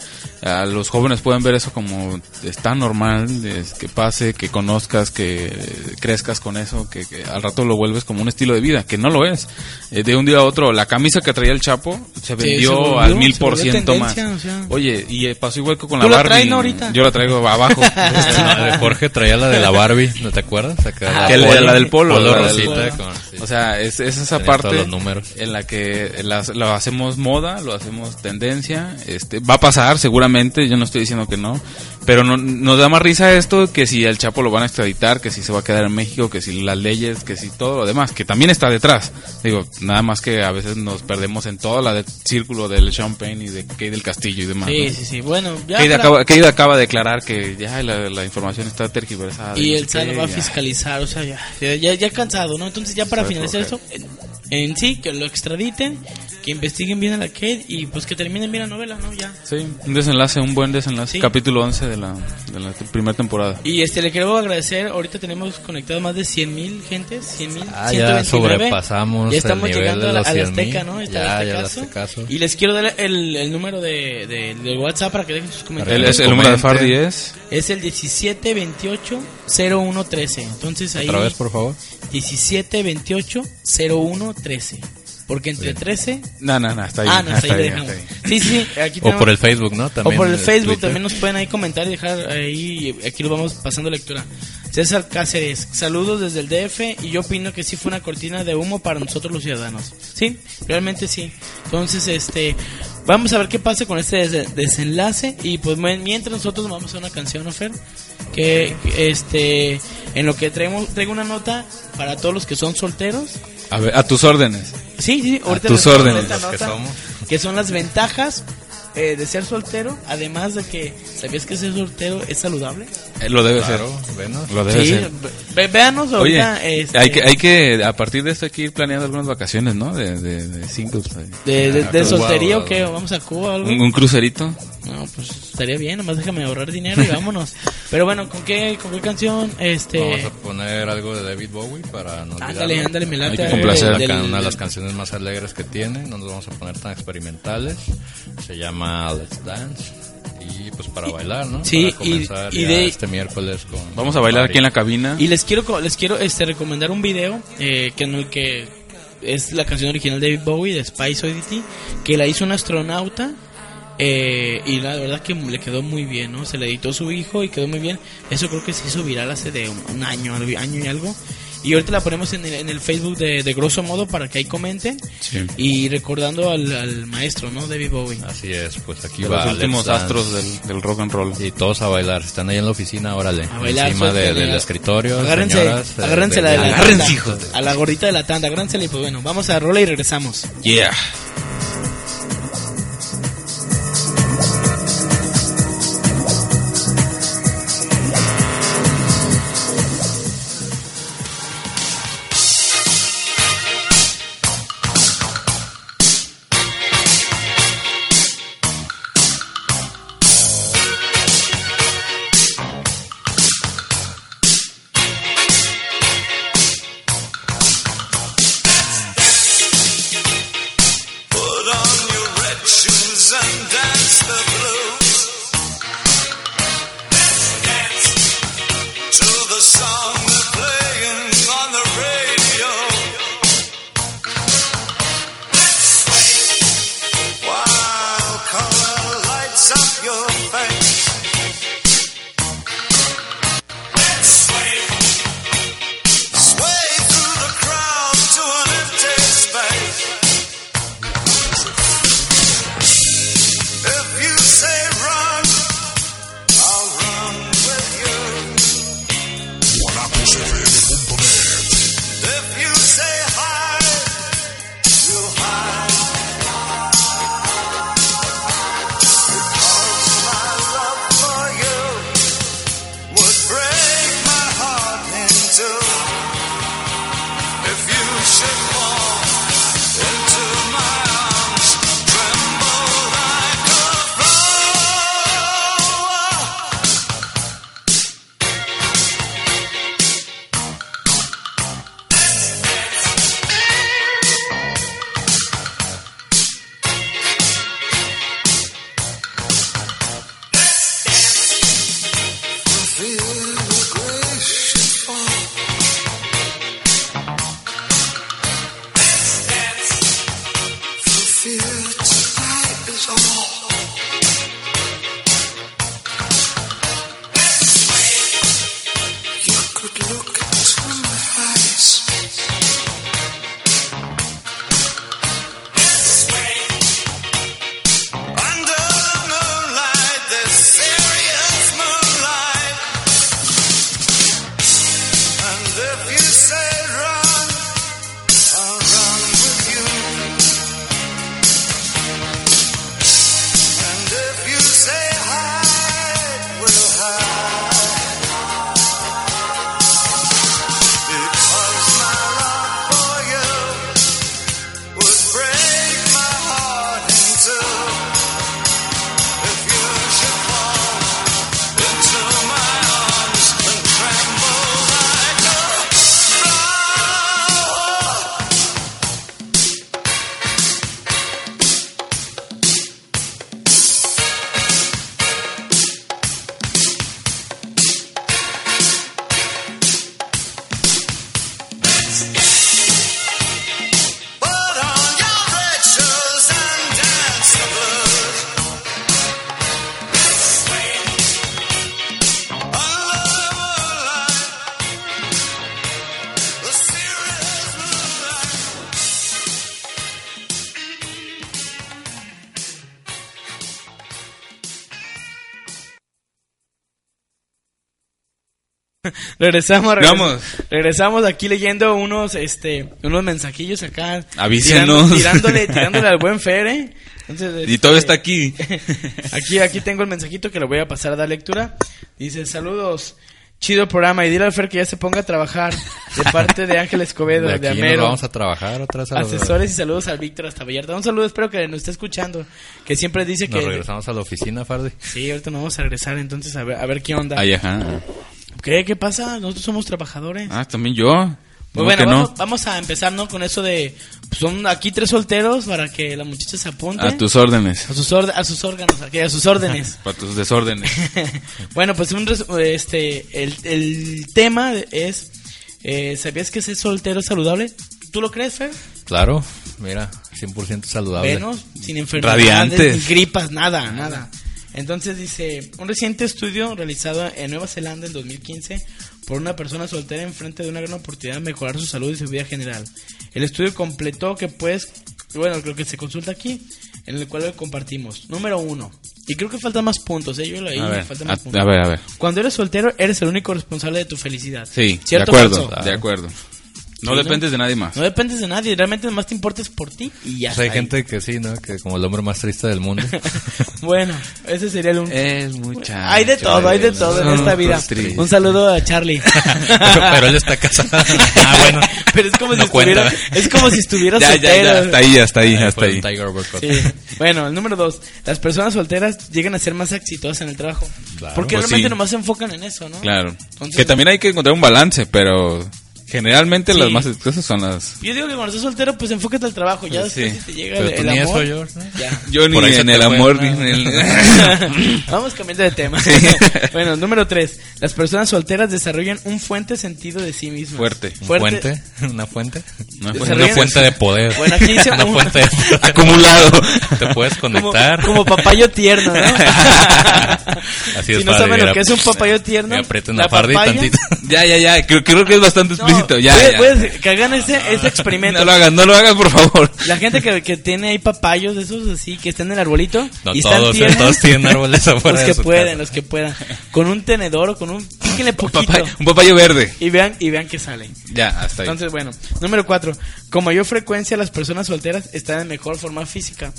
a los jóvenes pueden ver eso como es tan normal, es que pase, que conozcas, que crezcas con eso, que, que al rato lo vuelves como un estilo de vida, que no lo es. Eh, de un día a otro, la camisa que traía el Chapo se vendió se volvió- al mil por ciento más. tendencia, o sea. Oye, y eh, pasó igual que con ¿Tú la la Barbie. traes, no, ahorita? Yo la traigo abajo. la de Jorge traía la de la Barbie, ¿no te acuerdas? Acá, Ah, que la, polo- la del polo, polo la del rosita polo. con- sí. o sea es, es esa Tenía parte todos los números. en la que lo hacemos moda lo hacemos tendencia este va a pasar seguramente yo no estoy diciendo que no pero no, nos da más risa esto que si el Chapo lo van a extraditar que si se va a quedar en México que si las leyes que si todo lo demás que también está detrás digo nada más que a veces nos perdemos en todo la de- círculo del Champagne y de Kay del Castillo y demás Sí, ¿no? sí, sí. Bueno, ya. Kay para- acaba, acaba de declarar que ya la, la información está tergiversada y el SAT va a fiscalizar, o sea, ya, ya, ya, cansado, ¿no? Entonces, ya para finalizar esto, en, en sí, que lo extraditen, que investiguen bien a la Kate y pues que terminen bien la novela, ¿no? Ya. Sí, un desenlace, un buen desenlace. Sí. Capítulo 11 de la, de la primera temporada. Y este, le quiero agradecer, ahorita tenemos conectado más de 100 mil gentes, 100 mil, Ah, ya sobrepasamos Ya estamos el nivel llegando de a la, los a la 100,000. Azteca, ¿no? Ya, el ya el Aztecaso. Aztecaso. Y les quiero dar el, el número de, de, de WhatsApp para que dejen sus El, comentarios. es- el número de. Fardi es. Es el 1728-0113. Entonces ahí. Otra vez, por favor. 1728-0113. Porque entre 13... No, no, no, ahí. Ah, no, hasta ahí ahí, dejamos. hasta Sí, sí, aquí O por el Facebook, ¿no? También o por el Facebook Twitter. también nos pueden ahí comentar y dejar ahí, aquí lo vamos pasando lectura. César Cáceres, saludos desde el DF y yo opino que sí fue una cortina de humo para nosotros los ciudadanos. Sí, realmente sí. Entonces, este, vamos a ver qué pasa con este des- desenlace y pues mien- mientras nosotros vamos a una canción, ¿no, Fer? Que, que, este, en lo que traemos, traigo una nota para todos los que son solteros. A ver, a tus órdenes. Sí, sí, ahorita A tus órdenes. esta Los que nota, somos. que son las ventajas eh, de ser soltero, además de que, ¿sabías que ser soltero es saludable? Eh, lo debe Claro, ser. venos. Lo debe Sí, ser. ve- véanos Oye, ahorita. este, hay que, hay que, a partir de esto hay que ir planeando algunas vacaciones, ¿no? De, de, de singles. ahí. ¿De, de, de Cuba, soltería o- o qué? ¿Vamos a Cuba o algo? Un, un crucerito. No, pues estaría bien, nomás déjame ahorrar dinero y vámonos. Pero bueno, ¿con qué, con qué canción? Este... Vamos a poner algo de David Bowie para no Ándale, ándale, me late. Hay que algo complacer del- acá, del- una de las canciones más alegres que tiene. No nos vamos a poner tan experimentales. Se llama Let's Dance. Y pues para bailar, ¿no? Sí, para y- comenzar y de- este miércoles con. Vamos a bailar aquí en la cabina. Y les quiero co- les quiero este recomendar un video eh, que en el que es la canción original de David Bowie de Spice Oddity que la hizo un astronauta eh, y la verdad que le quedó muy bien, ¿no? Se le editó su hijo y quedó muy bien. Eso creo que se hizo viral hace de un, un año, año y algo. Y ahorita la ponemos en el, en el Facebook de, de grosso modo para que ahí comenten. Sí. Y recordando al, al maestro, ¿no? David Bowie. Así es, pues aquí De va. los últimos astros del, del rock and roll. Y todos a bailar. Están ahí en la oficina, órale. A bailar, Encima de- del escritorio. Agárrense, señoras, eh, agárrense de- la de la de- tanda. agárrense, hijos de- A la gordita de la tanda, agárrensela y pues bueno, vamos a rola y regresamos. Yeah. Regresamos, regres- Vamos. regresamos aquí leyendo unos, este, unos mensajillos acá. Avísenos. Tirando- tirándole, tirándole al buen Fer, ¿eh? Entonces, Y todo este, está aquí. Aquí, aquí tengo el mensajito que lo voy a pasar a dar lectura. Dice, saludos, chido programa y dile al Fer que ya se ponga a trabajar de parte de Ángel Escobedo, De de, nos Amero. vamos a trabajar Asesores y saludos al Víctor hasta Vallarta. Un saludo, espero que nos esté escuchando. Que siempre dice Nos que... regresamos a la oficina, Fardi. Sí, ahorita nos vamos a regresar entonces a ver, a ver qué onda. Ay, ajá. ¿Qué? ¿Qué pasa? Nosotros somos trabajadores. Ah, también yo. Pues ¿Cómo bueno, no? vamos, a empezar, ¿no? Con eso de... pues, son aquí tres solteros para que la muchacha se apunte. A tus órdenes. A sus, orde- a sus órganos, aquí, a sus órdenes. Para tus desórdenes. bueno, pues un res- este, el, el tema es... eh, ¿Sabías que ser soltero es saludable? ¿Tú lo crees, Fer? Claro, mira, 100% saludable. Venos, sin enfermedades, Radiantes. ni gripas, nada, nada. Entonces dice, un reciente estudio realizado en Nueva Zelanda en 2015 por una persona soltera enfrente de una gran oportunidad de mejorar su salud y su vida general. El estudio completó que pues, bueno, creo que se consulta aquí, en el cual lo compartimos. Número uno. Y creo que faltan más puntos, ¿eh? Yo lo leí, A ver, faltan más a- puntos. a ver, a ver. Cuando eres soltero, eres el único responsable de tu felicidad. Sí, de ¿Cierto o acuerdo, de acuerdo. No Sí, dependes de nadie más. No dependes de nadie, realmente más te importas por ti y ya Pues hay ahí. gente que sí, ¿no? Que como el hombre más triste del mundo. Bueno, ese sería el un... Es muchacho. Hay de todo, hay de todo en esta vida. triste. Un saludo a Charlie. pero, pero él está casado. ah, bueno. Pero es como si No estuviera, cuenta. es como si estuviera Ya, ya, soltero. ya, hasta ahí, hasta ahí, hasta Fue ahí. Sí. Bueno, el número dos. Las personas solteras llegan a ser más exitosas en el trabajo. Claro. Porque Pues realmente sí. nomás se enfocan en eso, ¿no? Claro. Entonces- que también hay que encontrar un balance, pero generalmente Sí. las más exitosas son las... Yo digo que cuando estás soltero, pues enfócate al trabajo. Ya Sí. después si te llega Pero el, el amor. George, ¿no? Ya. Yo ni en el amor, ni en el... Vamos cambiando de tema. bueno, número tres. Las personas solteras desarrollan un fuerte sentido de sí mismas. Fuerte. ¿Un Fuerte. fuente? ¿Una fuente? Una fuente. Una fuente de poder. Bueno, aquí dice Una un- fuente de poder. Acumulado. Te puedes Como, conectar. como papayo tierno, ¿no? Así es, si no padre, saben lo que es un papayo tierno, Me aprieten la la papaya- tantito. ya, ya, ya. Creo, creo que es bastante No, Ya, puedes- ya. puedes- que hagan ese, ese experimento. No lo hagas, no lo hagas, por favor. La gente que, que tiene ahí papayos de esos así, que están en el arbolito. No y están todos, ¿eh? tiernos, todos tienen árboles afuera Los que pueden, casa. los que puedan. Con un tenedor o con un... Píquenle poquito. Papayo- un papayo verde. Y vean, y vean que sale. Ya, hasta ahí. Entonces, bueno. Número cuatro. Con mayor frecuencia las personas solteras están en mejor forma física.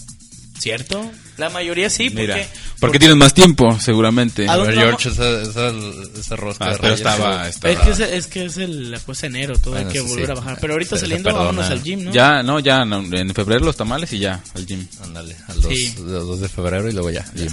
¿Cierto? La mayoría sí, Mira, porque... porque tienes más tiempo, seguramente. ¿A ver? George, esa, esa, esa rosca Ah, de pero estaba, estaba- Es que es, es que es el, la cosa de enero, todo Bueno, hay que volver sí. a bajar. Pero ahorita Se- se saliendo, perdona. vámonos al gym, ¿no? Ya, no, ya, no, en febrero los tamales y ya, al gym. Ándale, al 2, Sí. de febrero y luego ya. Jim.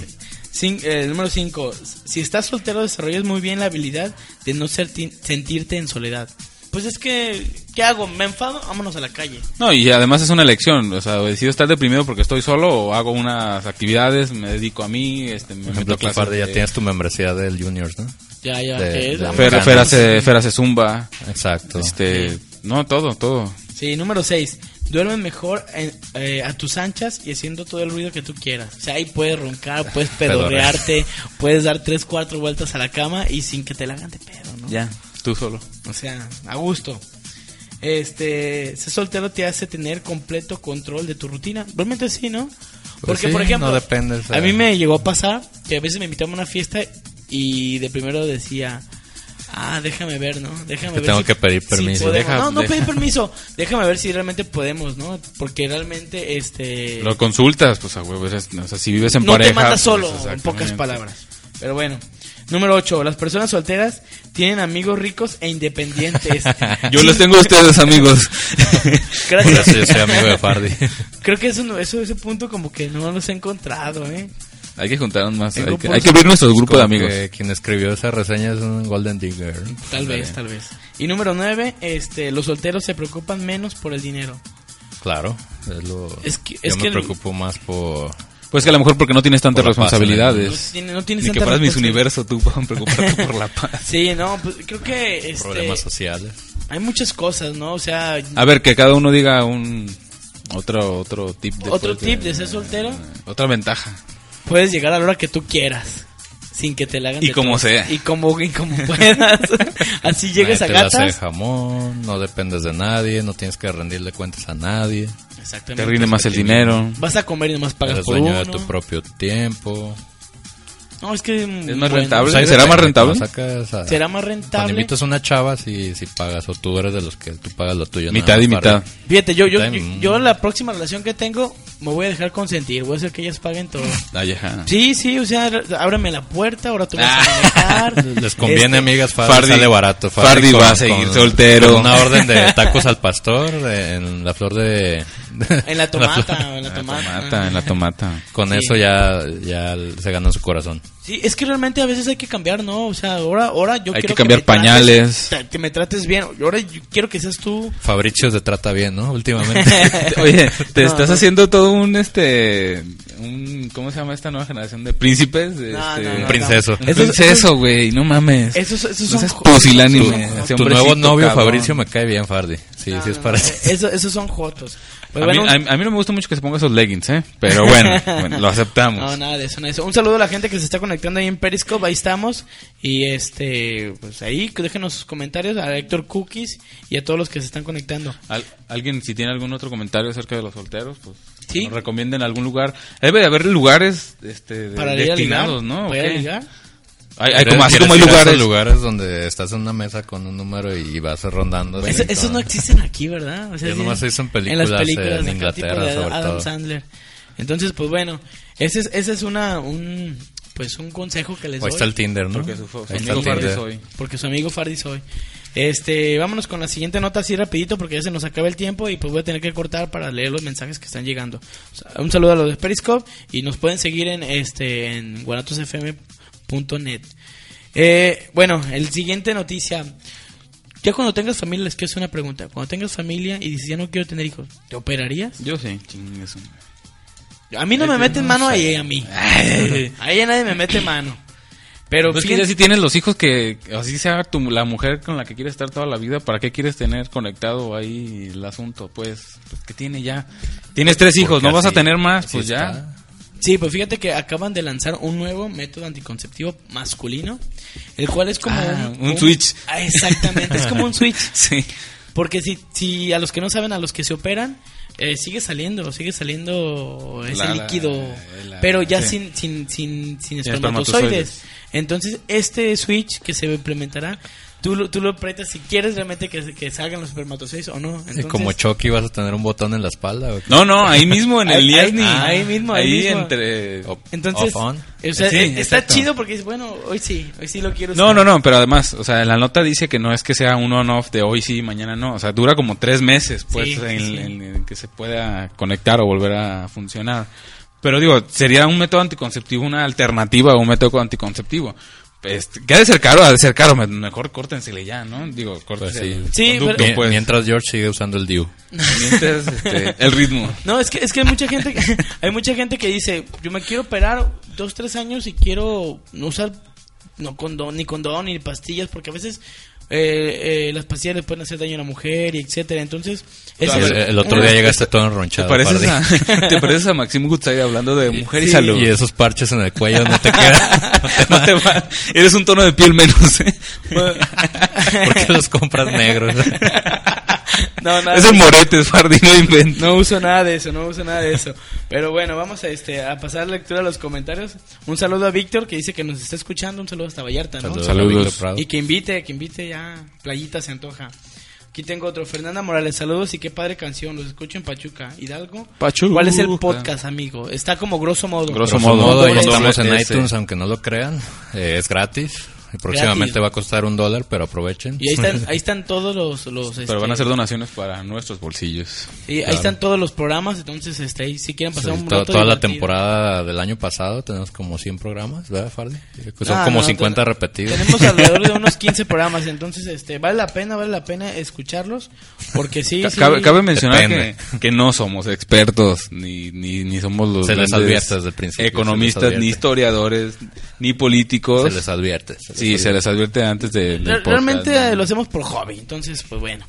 Cin- eh, número 5. Si estás soltero, desarrollas muy bien la habilidad de no serti- sentirte en soledad. Pues es que, ¿qué hago? ¿Me enfado? Vámonos a la calle. No, y además es una elección, o sea, decido estar deprimido porque estoy solo o hago unas actividades, me dedico a mí, este, me Por meto ejemplo, a tú, clases Fardi, ya de- tienes tu membresía del Juniors, ¿no? Ya, ya, De- ¿qué es? de-. Fer, Ganas. Fer hace, Fer hace zumba, Exacto. este, no, todo, todo. Sí, número 6. Duermes mejor en- eh, a tus anchas y haciendo todo el ruido que tú quieras. O sea, ahí puedes roncar, puedes pedorrearte, puedes dar 3, 4 vueltas a la cama y sin que te la hagan de pedo, ¿no? Ya, tú solo. O sea, a gusto. Este, ser soltero te hace tener completo control de tu rutina. Realmente sí, ¿no? Porque, Pues sí, por ejemplo, no a mí me llegó a pasar que a veces me invitaban a una fiesta y de primero decía, ah, déjame ver, ¿no? Déjame ver. tengo si- que pedir permiso. podemos". Deja- no, no deja- pedir permiso. Déjame ver si realmente podemos, ¿no? Porque realmente, este. Lo consultas, pues a huevo, es- o sea, si vives en no pareja. te mandas pues, solo, en pocas palabras. Pero bueno. Número 8. Las personas solteras tienen amigos ricos e independientes. Yo los tengo a ustedes, amigos. Gracias. yo soy amigo de Fardi. Creo que eso, no- eso ese punto como que no los he encontrado, ¿eh? hay que juntarnos más, hay que, hay que abrir nuestro grupo de amigos. quien escribió esa reseña es un Golden Digger. Tal vez, tal vez. Y número 9, este, los solteros se preocupan menos por el dinero. Claro, es lo. Es que- yo es me que el- preocupo más por. Pues que a lo mejor porque no tienes tantas Por paz No, responsabilidades. tiene- no tienes Ni que fueras mis universo tú para preocuparte por la paz. Sí, no, pues creo que este, problemas sociales. hay muchas cosas, ¿no? O sea, A ver, que cada uno diga un otro otro tip de otro tip de ser soltero, otra ventaja. puedes llegar a la hora que tú quieras. Sin que te la hagan Y de como todo. sea. Y como, y como puedas. Así llegues a Nadie te la hace gatas. jamón, no dependes de nadie, no tienes que rendirle cuentas a nadie. Exactamente. Te rinde más el dinero. Vas a comer y nomás pagas Eres por dueño uno. de tu propio tiempo. No, es que... Es más rentable. ¿Será más rentable? Será más rentable. Cuando invitas a una chava, si, si pagas, o tú eres de los que tú pagas lo tuyo. Mitad y mitad. para- Fíjate, yo, yo, Mitad y- yo, yo la próxima relación que tengo me voy a dejar consentir. Voy a hacer que ellas paguen todo. Ay, ajá. Sí, sí, o sea, ábreme la puerta, ahora tú vas a manejar. Les conviene, Este, amigas, Fardi, Fardi- sale barato. Fardi va a seguir soltero. con una orden de tacos al pastor de- en la flor de... En la tomata, en la En la tomata. tomata, en la tomata. Con Sí. eso ya, ya se ganó su corazón. Sí, es que realmente a veces hay que cambiar, ¿no? O sea, ahora, ahora yo Hay quiero que cambiar me trates- pañales. que me trates bien. Ahora yo quiero que seas tú. Fabricio te trata bien, ¿no? Últimamente. Oye, te No, estás no. haciendo todo un este un ¿cómo se llama esta nueva generación de príncipes? No, este, Un princeso. Un Eso es- princeso, güey, no mames. Esos No son pusilánime, Tu, nuevo novio cabrón. Fabricio me cae bien, Fardi. Sí, sí es para... eso- esos son jotos. Pues a, mí, bueno, a mí- a mí no me gusta mucho que se ponga esos leggings, ¿eh? Pero bueno, bueno, lo aceptamos. No, nada de eso, nada de eso. Un saludo a la gente que se está conectando ahí en Periscope, ahí estamos. Y este, pues ahí déjenos sus comentarios a Héctor Cookies y a todos los que se están conectando. Al- ¿Alguien si tiene algún otro comentario acerca de los solteros? Pues Sí. nos recomienden algún lugar. Debe de haber lugares este, Para destinados, ¿no? ¿O para qué? ligar. Hay, hay ¿Quieres- como, así como hay lugares. lugares donde estás en una mesa con un número y vas rondando. Eso- con- esos no existen aquí, ¿verdad? O sea, Yo sí, nomás he visto en las películas, películas en de Inglaterra, tipo de sobre Adam todo. Sandler. Entonces, pues bueno, ese es, ese es una, un, pues un consejo que les Ahí doy. está el Tinder, ¿no? Porque su, su Ahí está amigo Tinder. soy. Porque su amigo soy. Este, vámonos con la siguiente nota así rapidito porque ya se nos acaba el tiempo y pues voy a tener que cortar para leer los mensajes que están llegando. O sea, un saludo a los de Periscope y nos pueden seguir en este en guanatosfm.net. Eh, bueno, el siguiente noticia. Ya cuando tengas familia les quiero hacer una pregunta. Cuando tengas familia y dices ya no quiero tener hijos, ¿te operarías? Yo sí, su- A mí no me meten mano ahí a mí. A ella nadie me mete mano. Pero Pues que ya si tienes los hijos que así sea tu, la mujer con la que quieres estar toda la vida, ¿para qué quieres tener conectado ahí el asunto? Pues, pues que tiene ya. Tienes tres hijos, no vas a tener más, pues ya. está. Sí, pues fíjate que acaban de lanzar un nuevo método anticonceptivo masculino, el cual es como Ah, un switch. Ah, exactamente, es como un switch. Sí. Porque si, si a los que no saben, a los que se operan, eh, sigue saliendo, sigue saliendo ese La- líquido, la- pero ya sí. sin, sin, sin, sin espermatozoides. Entonces, este switch que se implementará, tú, lo- tú lo aprietas si quieres realmente que, que salgan los espermatozoides o no. Entonces, como Chucky vas a tener un botón en la espalda. ¿o qué? No, no, ahí mismo en el Ahí- ahí- ahí mismo, ahí mismo. entre. Entonces, Off on. o sea, Sí, eh, está exacto. chido porque es bueno, hoy sí, hoy sí lo quiero No, usar. no, no, pero además, o sea, la nota dice que no es que sea un on-off de hoy sí, mañana no. O sea, dura como tres meses, pues, Sí, en, sí. en- en que se pueda conectar o volver a funcionar. Pero digo, sería un método anticonceptivo, una alternativa a un método anticonceptivo. Este, que ha de ser caro, ha de ser caro, me- mejor córtensele ya, ¿no? Digo, Pues córtense sí. Sí, conducto, pero- Mien- pues. Mientras George sigue usando el DIU. Mientras, este, el ritmo. No, es que, es que hay mucha gente, que- hay mucha gente que dice, yo me quiero operar dos, tres años y quiero no usar no condón, ni condón, ni pastillas, porque a veces eh, eh, las pastillas le pueden hacer daño a la mujer y etcétera. Entonces, ese El, es- el otro día llegaste todo ¿Te enronchado. pareces, Fardi. a, ¿Te pareces a Maxim Goodside hablando de mujer y Sí, salud? Y esos parches en el cuello no te quedan. No te va- Eres un tono de piel menos, ¿eh? ¿Por qué los compras negros? no, nada, Es el moretes, Fardi, no inventes. no uso nada de eso, no uso nada de eso. Pero bueno, vamos a, este, a pasar lectura a los comentarios. Un saludo a Víctor que dice que nos está escuchando, un saludo hasta Vallarta, ¿no? Saludos. Saludos. Y que invite, que invite ya. Playita se antoja. Aquí tengo otro. Fernanda Morales, saludos y qué padre canción. Los escucho en Pachuca. Hidalgo. Pachuca. ¿Cuál es el podcast, amigo? Está como grosso modo. Grosso Grosso modo, modo, ya estamos en S. iTunes, aunque no lo crean. Eh, es gratis. Y próximamente Gratis. va a costar un dólar, pero aprovechen. Y ahí están, ahí están todos los... los Pero este, van a hacer donaciones para nuestros bolsillos. y ahí están todos los programas. Entonces, este, ahí, si quieren pasar Sí, un to- rato toda la temporada del año pasado tenemos como 100 programas, ¿verdad, Farley? Son Ah, como no, 50 ten- repetidos. Tenemos alrededor de unos 15 programas, entonces este vale la pena, vale la pena escucharlos, porque sí, Ca- sí. Cabe, cabe mencionar que, que no somos expertos, ni, ni, ni somos los Se les advierte desde el principio, economistas, ni historiadores, ni políticos. Se les advierte. se les sí, se les advierte antes de, del Re- podcast, realmente ¿no? lo hacemos por hobby, entonces pues bueno.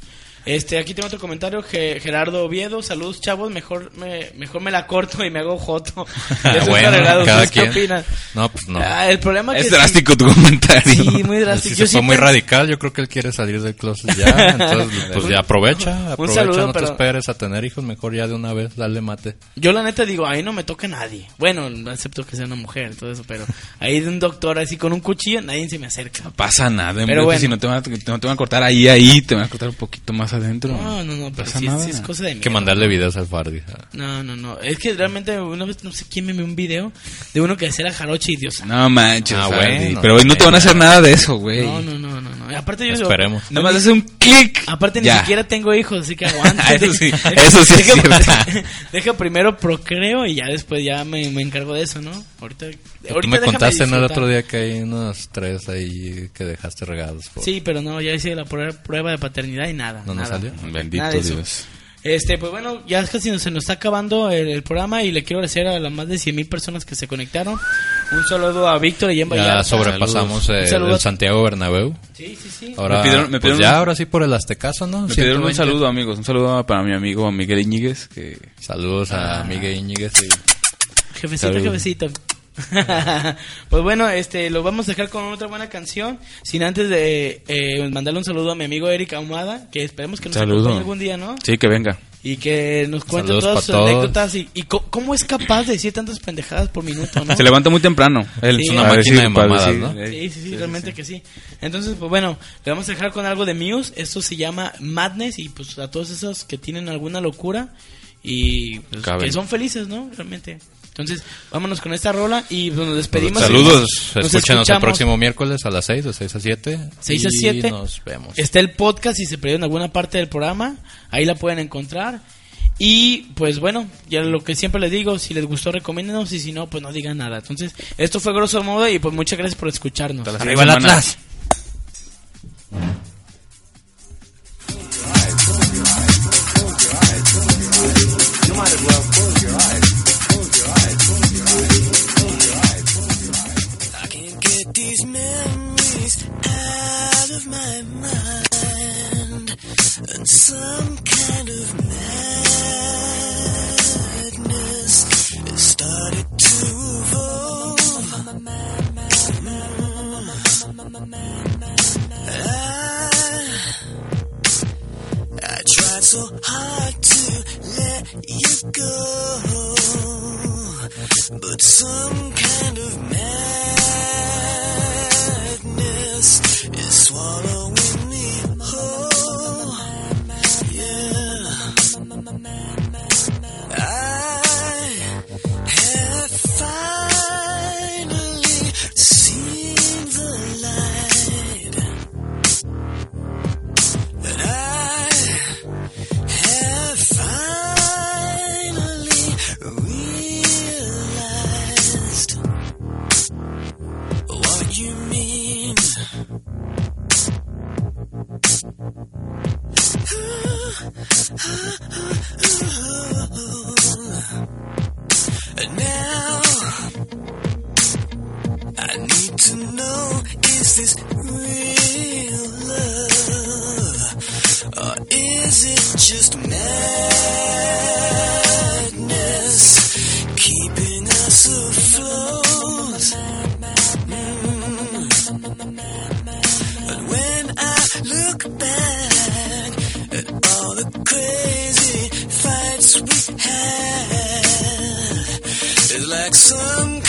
Este, aquí tengo otro comentario, Ge- Gerardo Oviedo, saludos chavos, mejor me, mejor me la corto y me hago joto. Está bueno, cada ¿Ustedes quien. ¿Qué opinan? No, pues no. Ah, el problema que Es sí- drástico tu comentario. Sí, muy drástico. Yo se sí fue muy pens- radical, yo creo que él quiere salir del closet ya, entonces pues ya aprovecha, aprovecha, saludo, no te pero- esperes a tener hijos, mejor ya de una vez, dale mate. Yo la neta digo, ahí no me toca nadie. Bueno, acepto que sea una mujer, todo eso, pero ahí de un doctor así con un cuchillo, nadie se me acerca. No pasa nada, Pero que bueno. si no te, van a, no te van a cortar ahí, ahí, te van a cortar un poquito más adentro. No, no, no, pero sí, es cosa de Hay que miedo. mandarle videos al Fardi. No, no, no. Es que realmente una vez no sé quién me envió un video de uno que hacía la jarocha y Dios. No manches, Ah, bueno, pero hoy no te van a hacer nada de eso, güey. No, no, no, no, no. Y Aparte yo digo, Esperemos. Nada más hace un clic. Aparte ni siquiera tengo hijos, así que aguanta. Eso sí, eso sí es deja, cierto. deja primero procreo y ya después ya me, me encargo de eso, ¿no? Ahorita, Tú me contaste en el otro día que hay unos tres ahí que dejaste regados. por- Sí, pero no, ya hice la prueba, de paternidad y nada. ¿No nos salió? Bendito Nada de eso. Dios. Este, pues bueno, ya casi se nos está acabando el, el programa y le quiero agradecer a las más de 100 mil personas que se conectaron. Un saludo a Víctor y en Ya sobrepasamos eh, a- el Santiago Bernabéu. Sí, sí, sí. Ahora, Me pidieron- me pues pidieron ya, ahora sí por el Aztecaso, ¿no? Me pidieron un 120. saludo, amigos. Un saludo para mi amigo Miguel Iñiguez. Que... Saludos a Miguel Íñiguez y Jefecito, Saludos. jefecito. pues bueno, este, lo vamos a dejar con otra buena canción. Sin antes de eh, mandarle un saludo a mi amigo Eric Ahumada, que esperemos que nos Saludo. acompañe algún día, ¿no? Sí, que venga. Y que nos cuente Saludos todas sus todos. anécdotas y, y co- cómo es capaz de decir tantas pendejadas por minuto, ¿no? Se levanta muy temprano. Él Sí. Es una máquina de mamadas, decir, ¿no? eh, Sí, sí, sí, realmente que sí. Entonces, pues bueno, le vamos a dejar con algo de Muse. Esto se llama Madness y pues a todos esos que tienen alguna locura y pues, que son felices, ¿no? Realmente. Entonces, vámonos con esta rola y pues, nos despedimos. Saludos, Nos escúchenos el escuchamos. próximo miércoles a las 6, de 6 a 7. 6 a y 7. nos vemos. Está el podcast si se perdieron alguna parte del programa. Ahí la pueden encontrar. Y pues bueno, ya lo que siempre les digo, si les gustó, recomiéndenos. Y si no, pues no digan nada. Entonces, esto fue grosso modo. Y pues muchas gracias por escucharnos. Hasta la Arriba el. Atlas. Like some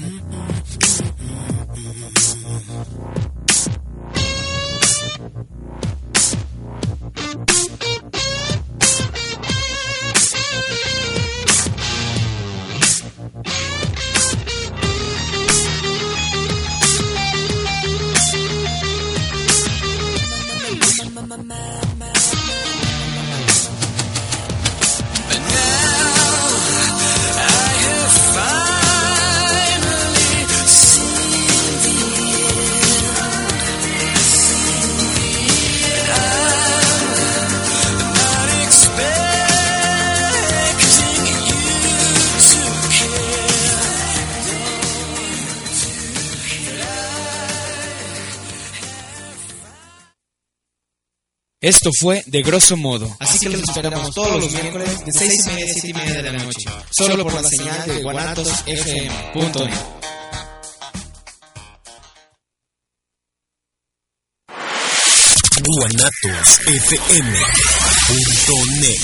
嗯嗯 Esto fue de grosso modo. Así que los esperamos todos los miércoles de 6 y media a 7 y media de la noche. Solo por la señal de guanatosfm.net. guanatosfm.net